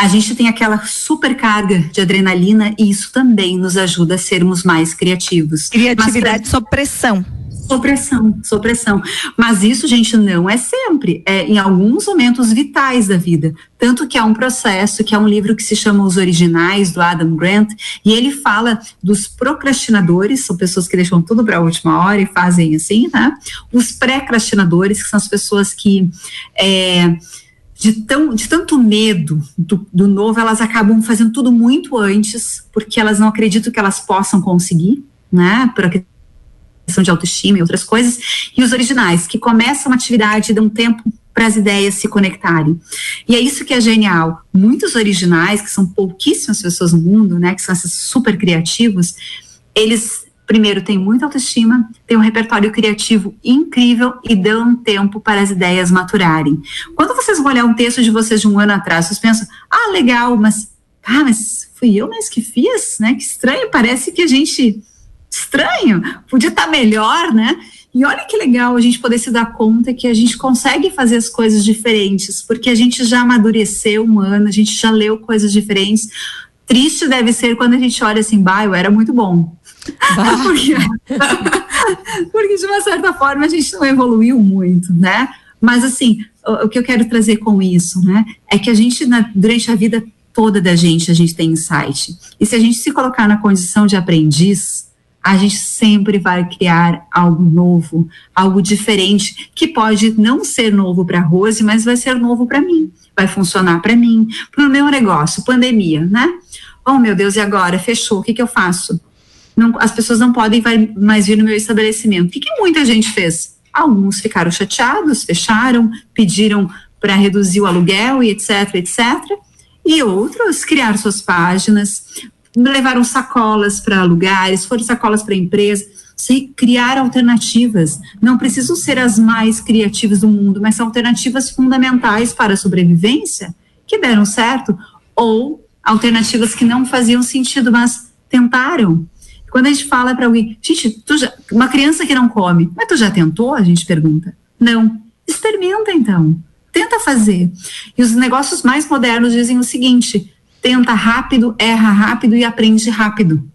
a gente tem aquela supercarga de adrenalina e isso também nos ajuda a sermos mais criativos. Criatividade sob pressão. Sob pressão, sob pressão. Mas isso, gente, não é sempre. É em alguns momentos vitais da vida. Tanto que há um processo, que é um livro que se chama Os Originais, do Adam Grant, e ele fala dos procrastinadores, são pessoas que deixam tudo para a última hora e fazem assim, né? Os pré-crastinadores, que são as pessoas que. É, de, tão, de tanto medo do, do novo, elas acabam fazendo tudo muito antes, porque elas não acreditam que elas possam conseguir, né? Por questão de autoestima e outras coisas. E os originais, que começam uma atividade e dão tempo para as ideias se conectarem. E é isso que é genial. Muitos originais, que são pouquíssimas pessoas no mundo, né? Que são super criativos, eles primeiro, têm muita autoestima, têm um repertório criativo incrível e dão tempo para as ideias maturarem. Quando vocês vão olhar um texto de vocês de um ano atrás, vocês pensam, ah, legal, mas, ah, mas fui eu mais que fiz, né? Que estranho, parece que a gente, estranho, podia estar melhor, né? E olha que legal a gente poder se dar conta que a gente consegue fazer as coisas diferentes, porque a gente já amadureceu um ano, a gente já leu coisas diferentes. Triste deve ser quando a gente olha assim, bah, eu era muito bom. porque, porque, de uma certa forma, a gente não evoluiu muito, né? Mas, assim, o, o, que eu quero trazer com isso, né? É que a gente, na, durante a vida toda da gente, a gente tem insight. E se a gente se colocar na condição de aprendiz, a gente sempre vai criar algo novo, algo diferente, que pode não ser novo para a Rose, mas vai ser novo para mim, vai funcionar para mim, para o meu negócio, pandemia, né? Oh, meu Deus, e agora? Fechou, o que, que eu faço? Não, as pessoas não podem mais vir no meu estabelecimento. O que, que muita gente fez? Alguns ficaram chateados, fecharam, pediram para reduzir o aluguel e etc, etc. E outros criaram suas páginas, levaram sacolas para lugares, foram sacolas para empresas, se criar alternativas. Não precisam ser as mais criativas do mundo, mas são alternativas fundamentais para a sobrevivência que deram certo, ou alternativas que não faziam sentido, mas tentaram. Quando a gente fala para alguém, gente, já, uma criança que não come, mas tu já tentou? A gente pergunta. Não. Experimenta então. Tenta fazer. E os negócios mais modernos dizem o seguinte: tenta rápido, erra rápido e aprende rápido.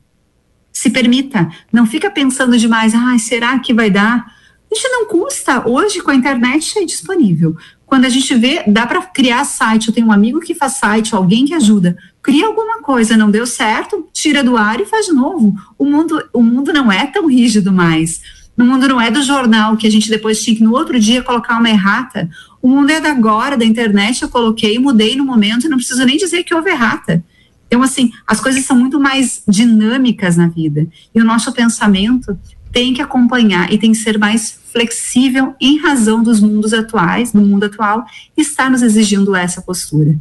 Se permita. Não fica pensando demais, ah, será que vai dar? Gente, não custa. Hoje, com a internet, é disponível. Quando a gente vê, dá para criar site. Eu tenho um amigo que faz site, alguém que ajuda. Cria alguma coisa, não deu certo, tira do ar e faz de novo. O mundo, o mundo não é tão rígido mais. O mundo não é do jornal que a gente depois tinha que no outro dia colocar uma errata. O mundo é da agora, da internet. Eu coloquei, mudei no momento e não preciso nem dizer que houve errata. Então, assim, as coisas são muito mais dinâmicas na vida. E o nosso pensamento tem que acompanhar e tem que ser mais flexível em razão dos mundos atuais, do mundo atual, está nos exigindo essa postura.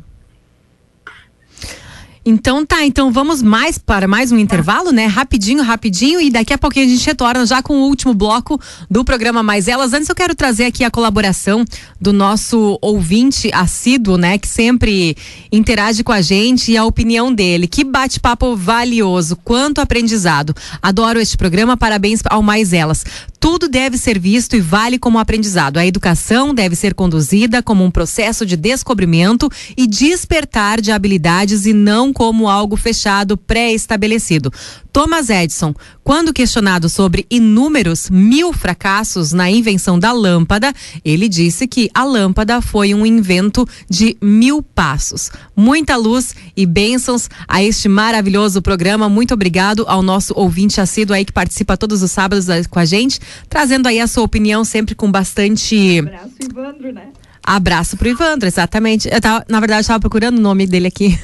Então tá, então vamos mais para mais um intervalo, né? Rapidinho, rapidinho e daqui a pouquinho a gente retorna já com o último bloco do programa Mais Elas. Antes eu quero trazer aqui a colaboração do nosso ouvinte assíduo, né, que sempre interage com a gente e a opinião dele. Que bate-papo valioso, quanto aprendizado. Adoro este programa, parabéns ao Mais Elas. Tudo deve ser visto e vale como aprendizado. A educação deve ser conduzida como um processo de descobrimento e despertar de habilidades e não como algo fechado, pré-estabelecido. Thomas Edison, quando questionado sobre inúmeros mil fracassos na invenção da lâmpada, ele disse que a lâmpada foi um invento de mil passos. Muita luz e bênçãos a este maravilhoso programa. Muito obrigado ao nosso ouvinte assíduo aí que participa todos os sábados com a gente, trazendo aí a sua opinião sempre com bastante. Um abraço, Ivandro, né? Abraço pro Ivandro, exatamente. Eu tava, na verdade, estava procurando o nome dele aqui.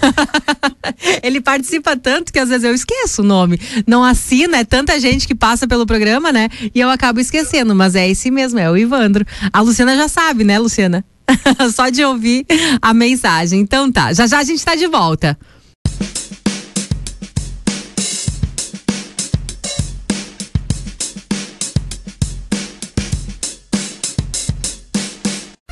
ele participa tanto que às vezes eu esqueço o nome. Não assina, é tanta gente que passa pelo programa, né? E eu acabo esquecendo, mas é esse mesmo, é o Ivandro. A Luciana já sabe, né, Luciana? Só de ouvir a mensagem. Então tá, já já a gente tá de volta.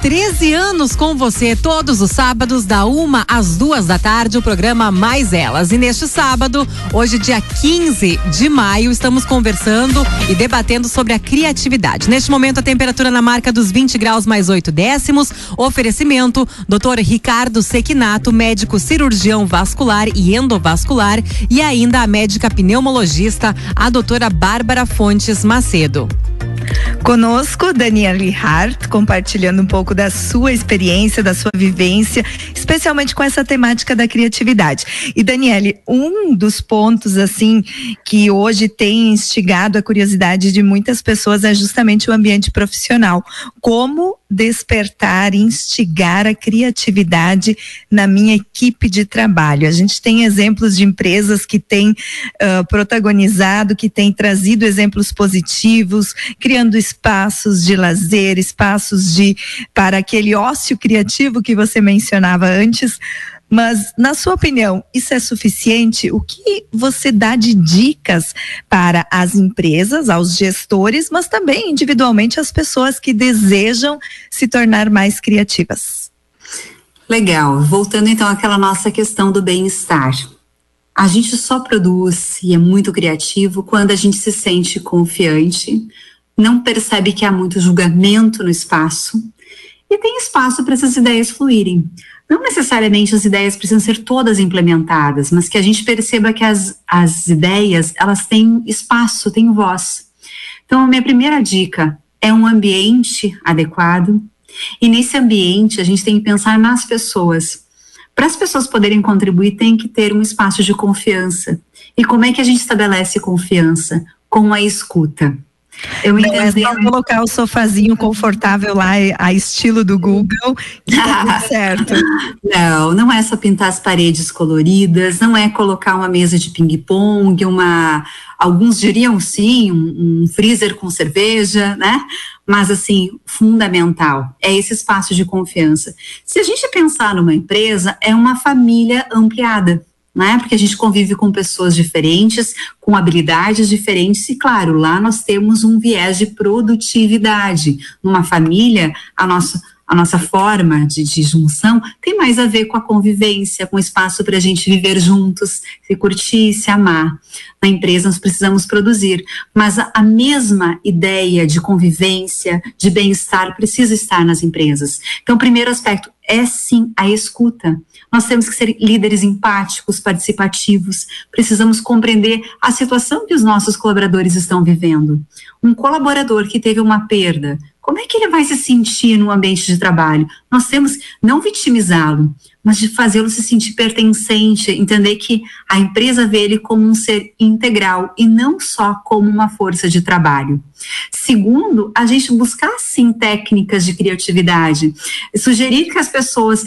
13 anos com você, todos os sábados, da uma às duas da tarde, o programa Mais Elas. E neste sábado, hoje, dia 15 de maio, estamos conversando e debatendo sobre a criatividade. Neste momento, a temperatura na marca dos 20 graus mais 8 décimos. Oferecimento: Dr. Ricardo Sequinato, médico cirurgião vascular e endovascular, e ainda a médica pneumologista, a doutora Bárbara Fontes Macedo. Conosco, Daniele Hart, compartilhando um pouco da sua experiência, da sua vivência, especialmente com essa temática da criatividade. E Daniele, um dos pontos assim que hoje tem instigado a curiosidade de muitas pessoas é justamente o ambiente profissional. Como despertar, instigar a criatividade na minha equipe de trabalho? A gente tem exemplos de empresas que têm uh, protagonizado, que têm trazido exemplos positivos, criando espaços de lazer, espaços de para aquele ócio criativo que você mencionava antes. Mas, na sua opinião, isso é suficiente? O que você dá de dicas para as empresas, aos gestores, mas também individualmente às pessoas que desejam se tornar mais criativas? Legal. Voltando então àquela nossa questão do bem-estar. A gente só produz e é muito criativo quando a gente se sente confiante, não percebe que há muito julgamento no espaço e tem espaço para essas ideias fluírem. Não necessariamente as ideias precisam ser todas implementadas, mas que a gente perceba que as, as ideias, elas têm espaço, têm voz. Então, a minha primeira dica é um ambiente adequado, e nesse ambiente a gente tem que pensar nas pessoas. Para as pessoas poderem contribuir, tem que ter um espaço de confiança. E como é que a gente estabelece confiança? Com a escuta. Eu é só colocar o sofazinho confortável lá, a estilo do Google, que tá certo. Não, não é só pintar as paredes coloridas, não é colocar uma mesa de ping-pong, uma. Alguns diriam sim, um, um freezer com cerveja, né? Mas, assim, fundamental é esse espaço de confiança. Se a gente pensar numa empresa, é uma família ampliada né? Porque a gente convive com pessoas diferentes, com habilidades diferentes, e claro, lá nós temos um viés de produtividade. Numa família, a nossa a nossa forma de, de, junção tem mais a ver com a convivência, com o espaço para a gente viver juntos, se curtir, se amar. Na empresa nós precisamos produzir, mas a, a mesma ideia de convivência, de bem-estar precisa estar nas empresas. Então, o primeiro aspecto é sim a escuta. Nós temos que ser líderes empáticos, participativos, precisamos compreender a situação que os nossos colaboradores estão vivendo. Um colaborador que teve uma perda, como é que ele vai se sentir no ambiente de trabalho? Nós temos não vitimizá-lo, mas de fazê-lo se sentir pertencente, entender que a empresa vê ele como um ser integral e não só como uma força de trabalho. Segundo, a gente buscar sim técnicas de criatividade, sugerir que as pessoas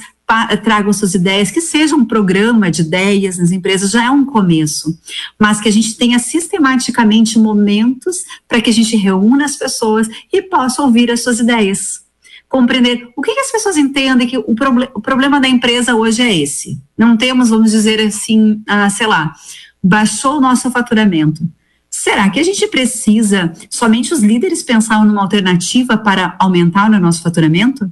tragam suas ideias, que seja um programa de ideias nas empresas, já é um começo, mas que a gente tenha sistematicamente momentos para que a gente reúna as pessoas e possa ouvir as suas ideias. Compreender o que, que as pessoas entendem que o, proble o, problema da empresa hoje é esse. Não temos, vamos dizer assim, ah, sei lá, baixou o nosso faturamento Será que a gente precisa somente os líderes pensar numa alternativa para aumentar o nosso faturamento?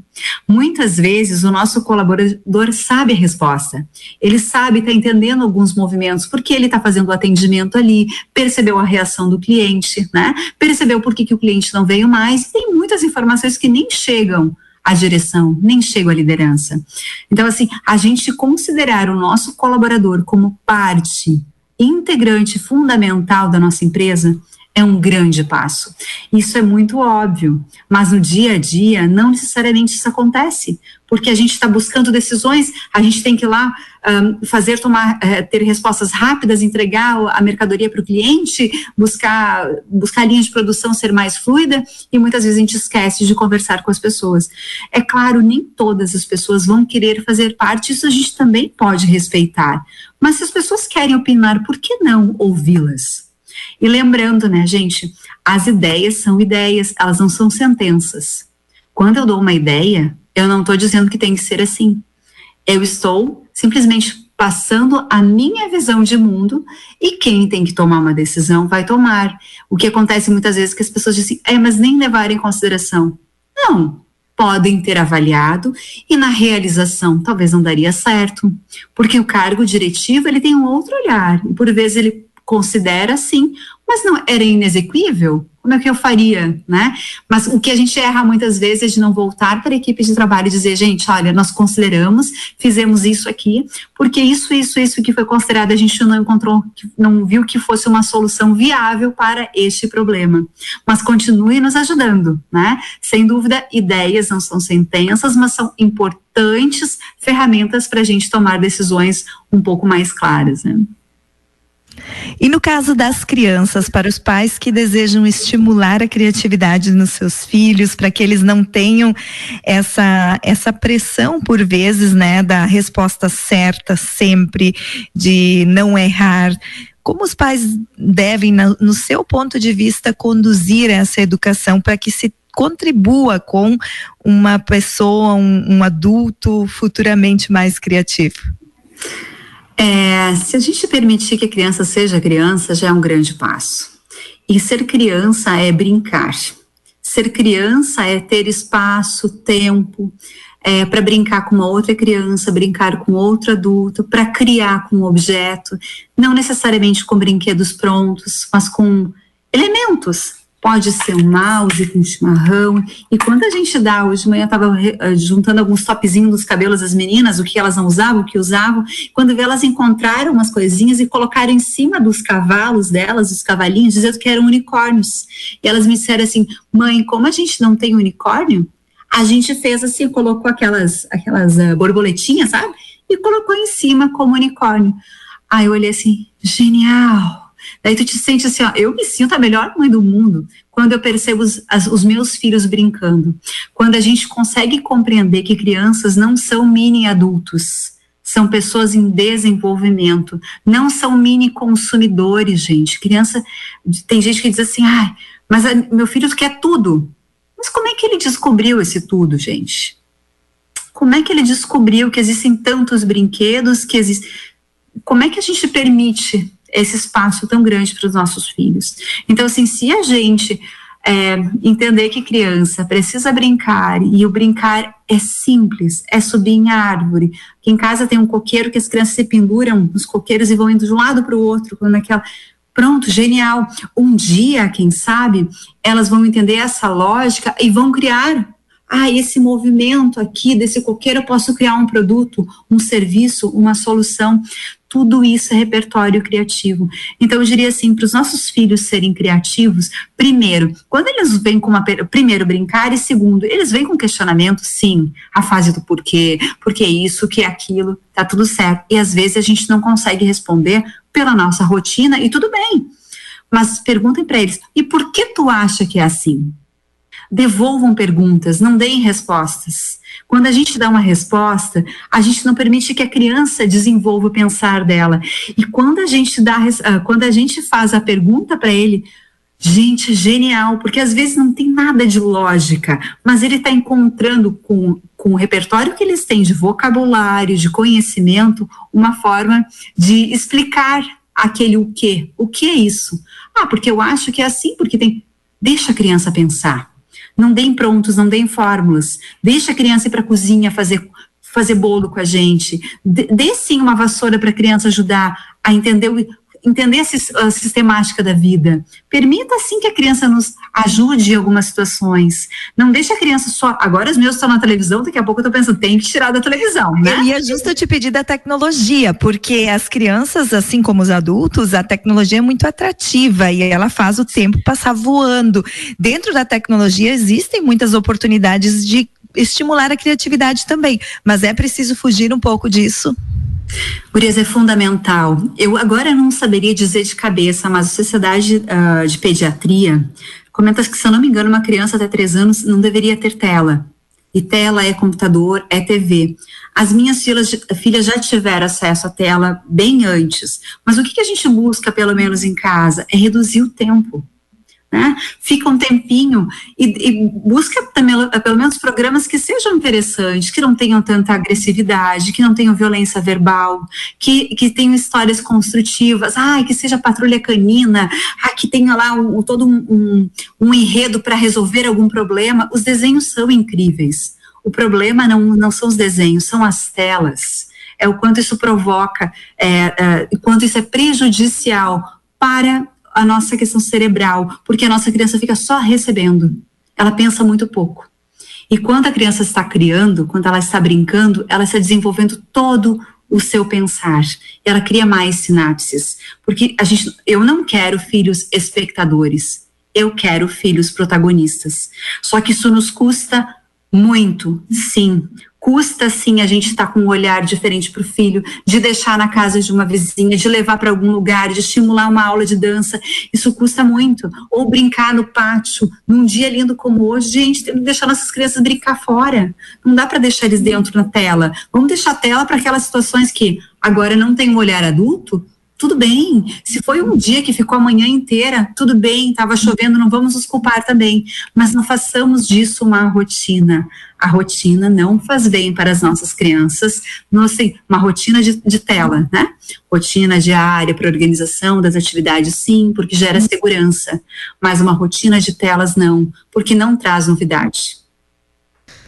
Muitas vezes o nosso colaborador sabe a resposta. Ele sabe, está entendendo alguns movimentos, porque ele está fazendo o atendimento ali, percebeu a reação do cliente, né? Percebeu por que, que o cliente não veio mais. Tem muitas informações que nem chegam à direção, nem chegam à liderança. Então, assim, a gente considerar o nosso colaborador como parte integrante fundamental da nossa empresa é um grande passo. Isso é muito óbvio, mas no dia a dia não necessariamente isso acontece, porque a gente está buscando decisões, a gente tem que ir lá um, fazer tomar, uh, ter respostas rápidas, entregar a mercadoria para o cliente, buscar buscar a linha de produção ser mais fluida e muitas vezes a gente esquece de conversar com as pessoas. É claro, nem todas as pessoas vão querer fazer parte, isso a gente também pode respeitar. Mas se as pessoas querem opinar, por que não ouvi-las? E lembrando, né, gente, as ideias são ideias, elas não são sentenças. Quando eu dou uma ideia, eu não estou dizendo que tem que ser assim. Eu estou simplesmente passando a minha visão de mundo e quem tem que tomar uma decisão vai tomar. O que acontece muitas vezes é que as pessoas dizem, é, mas nem levar em consideração. Não, podem ter avaliado e na realização talvez não daria certo, porque o cargo diretivo ele tem um outro olhar e por vezes ele considera sim, mas não era inexequível. Como é que eu faria, né? Mas o que a gente erra muitas vezes é de não voltar para a equipe de trabalho e dizer, gente, olha, nós consideramos, fizemos isso aqui, porque isso, isso, isso que foi considerado, a gente não encontrou, não viu que fosse uma solução viável para este problema. Mas continue nos ajudando, né? Sem dúvida, ideias não são sentenças, mas são importantes ferramentas para a gente tomar decisões um pouco mais claras, né? E no caso das crianças, para os pais que desejam estimular a criatividade nos seus filhos, para que eles não tenham essa, essa pressão, por vezes, né, da resposta certa sempre, de não errar. Como os pais devem, no seu ponto de vista, conduzir essa educação para que se contribua com uma pessoa, um, um adulto futuramente mais criativo? É, se a gente permitir que a criança seja criança, já é um grande passo. E ser criança é brincar. Ser criança é ter espaço, tempo, é, para brincar com uma outra criança, brincar com outro adulto, para criar com um objeto, não necessariamente com brinquedos prontos, mas com elementos, pode ser um mouse com chimarrão. E quando a gente dá, hoje de manhã estava eh, juntando alguns topzinhos dos cabelos das meninas, o que elas não usavam, o que usavam. Quando vê, elas encontraram umas coisinhas e colocaram em cima dos cavalos delas, os cavalinhos, dizendo que eram unicórnios. E elas me disseram assim: mãe, como a gente não tem unicórnio, a gente fez assim, colocou aquelas, aquelas uh, borboletinhas, sabe? E colocou em cima como unicórnio. Aí eu olhei assim: genial! Daí tu te sente assim, ó, eu me sinto a melhor mãe do mundo quando eu percebo os, as, os meus filhos brincando. Quando a gente consegue compreender que crianças não são mini adultos, são pessoas em desenvolvimento, não são mini consumidores, gente. Criança, tem gente que diz assim, ah, mas a, meu filho quer tudo. Mas como é que ele descobriu esse tudo, gente? Como é que ele descobriu que existem tantos brinquedos, que existe? Como é que a gente permite esse espaço tão grande para os nossos filhos. Então, assim, se a gente é, entender que criança precisa brincar e o brincar é simples, é subir em árvore. Aqui em casa tem um coqueiro que as crianças se penduram nos coqueiros e vão indo de um lado para o outro, quando aquela Pronto, genial. Um dia, quem sabe, elas vão entender essa lógica e vão criar ah, esse movimento aqui desse coqueiro, eu posso criar um produto, um serviço, uma solução. Tudo isso é repertório criativo. Então, eu diria assim, para os nossos filhos serem criativos, primeiro, quando eles vêm com uma. Primeiro, brincar, e segundo, eles vêm com questionamento, sim, a fase do porquê, porque isso, que é aquilo, tá tudo certo. E às vezes a gente não consegue responder pela nossa rotina, e tudo bem. Mas perguntem para eles, e por que tu acha que é assim? Devolvam perguntas, não deem respostas. Quando a gente dá uma resposta, a gente não permite que a criança desenvolva o pensar dela. E quando a gente dá, ah, quando a gente faz a pergunta para ele, gente, genial, porque às vezes não tem nada de lógica, mas ele está encontrando com, com o repertório que eles têm de vocabulário, de conhecimento, uma forma de explicar aquele o que. O que é isso? Ah, porque eu acho que é assim, porque tem. Deixa a criança pensar. Não deem prontos, não deem fórmulas. Deixa a criança ir para a cozinha fazer fazer bolo com a gente. Dê, sim uma vassoura para a criança ajudar a entender entender a sistemática da vida. Permita, sim, que a criança nos ajude em algumas situações. Não deixe a criança só. Agora os meus estão na televisão, daqui a pouco eu estou pensando, tem que tirar da televisão, né? E é justo te pedir da tecnologia, porque as crianças, assim como os adultos, a tecnologia é muito atrativa e ela faz o tempo passar voando. Dentro da tecnologia existem muitas oportunidades de estimular a criatividade também, mas é preciso fugir um pouco disso. Gurias, é fundamental. Eu agora não saberia dizer de cabeça, mas a Sociedade uh, de Pediatria comenta que, se eu não me engano, uma criança até três anos não deveria ter tela. E tela é computador, é TV. As minhas filhas, filhas já tiveram acesso à tela bem antes. Mas o que, que a gente busca, pelo menos em casa, é reduzir o tempo né? Fica um tempinho e, e, busca também, pelo menos programas que sejam interessantes, que não tenham tanta agressividade, que não tenham violência verbal, que, que tenham histórias construtivas, ah, que seja patrulha canina, ah, que tenha lá um, todo um, um, um enredo para resolver algum problema. Os desenhos são incríveis. O problema não, não são os desenhos, são as telas. É o quanto isso provoca, é, é, quanto isso é prejudicial para a nossa questão cerebral, porque a nossa criança fica só recebendo, ela pensa muito pouco. E quando a criança está criando, quando ela está brincando, ela está desenvolvendo todo o seu pensar. Ela cria mais sinapses, porque a gente, eu não quero filhos espectadores. Eu quero filhos protagonistas. Só que isso nos custa muito, sim, Custa sim a gente estar tá com um olhar diferente para o filho, de deixar na casa de uma vizinha, de levar para algum lugar, de estimular uma aula de dança. Isso custa muito. Ou brincar no pátio, num dia lindo como hoje, gente, tem que deixar nossas crianças brincar fora. Não dá para deixar eles dentro na tela. Vamos deixar a tela para aquelas situações que agora não tem um olhar adulto, tudo bem. Se foi um dia que ficou a manhã inteira, tudo bem, estava chovendo, não vamos nos culpar também. Mas não façamos disso uma rotina. A rotina não faz bem para as nossas crianças, não assim, uma rotina de, de tela, né? Rotina diária para organização das atividades, sim, porque gera segurança. Mas uma rotina de telas, não, porque não traz novidade.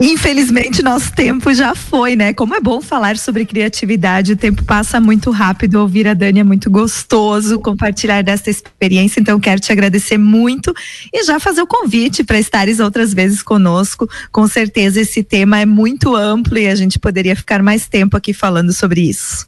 Infelizmente, nosso tempo já foi, né? Como é bom falar sobre criatividade, o tempo passa muito rápido. Ouvir a Dani é muito gostoso compartilhar dessa experiência. Então, quero te agradecer muito e já fazer o convite para estares outras vezes conosco. Com certeza, esse tema é muito amplo e a gente poderia ficar mais tempo aqui falando sobre isso.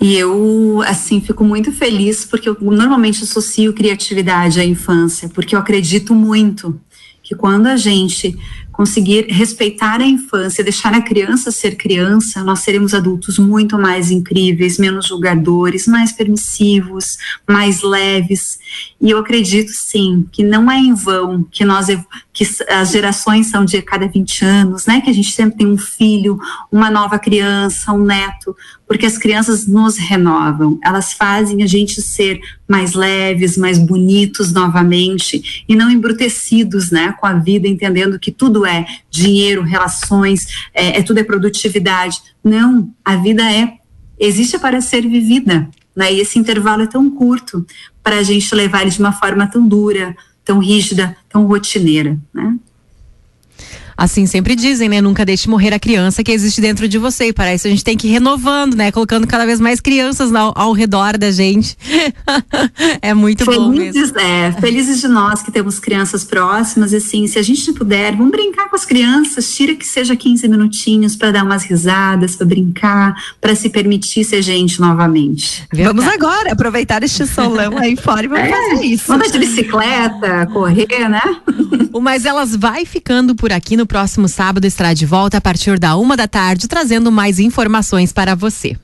E eu, assim, fico muito feliz porque eu normalmente associo criatividade à infância, porque eu acredito muito que quando a gente conseguir respeitar a infância, deixar a criança ser criança, nós seremos adultos muito mais incríveis, menos julgadores, mais permissivos, mais leves. E eu acredito sim que não é em vão que nós que as gerações são de cada 20 anos, né? Que a gente sempre tem um filho, uma nova criança, um neto, porque as crianças nos renovam, elas fazem a gente ser mais leves, mais bonitos novamente e não embrutecidos, né, com a vida, entendendo que tudo é dinheiro, relações, é, é tudo é produtividade. Não, a vida é existe para ser vivida, né? E esse intervalo é tão curto para a gente levar ele de uma forma tão dura, tão rígida, tão rotineira, né? Assim sempre dizem, né? Nunca deixe morrer a criança que existe dentro de você. E para isso a gente tem que ir renovando, né? Colocando cada vez mais crianças ao, ao redor da gente. é muito felizes, bom mesmo. É, felizes de nós que temos crianças próximas. Assim, se a gente puder, vamos brincar com as crianças. Tira que seja 15 minutinhos para dar umas risadas, para brincar, para se permitir ser gente novamente. Verdade. Vamos agora aproveitar este solão aí fora e vamos é, fazer isso. Vamos de bicicleta, correr, né? Mas Elas vai ficando por aqui no próximo sábado estará de volta a partir da uma da tarde, trazendo mais informações para você.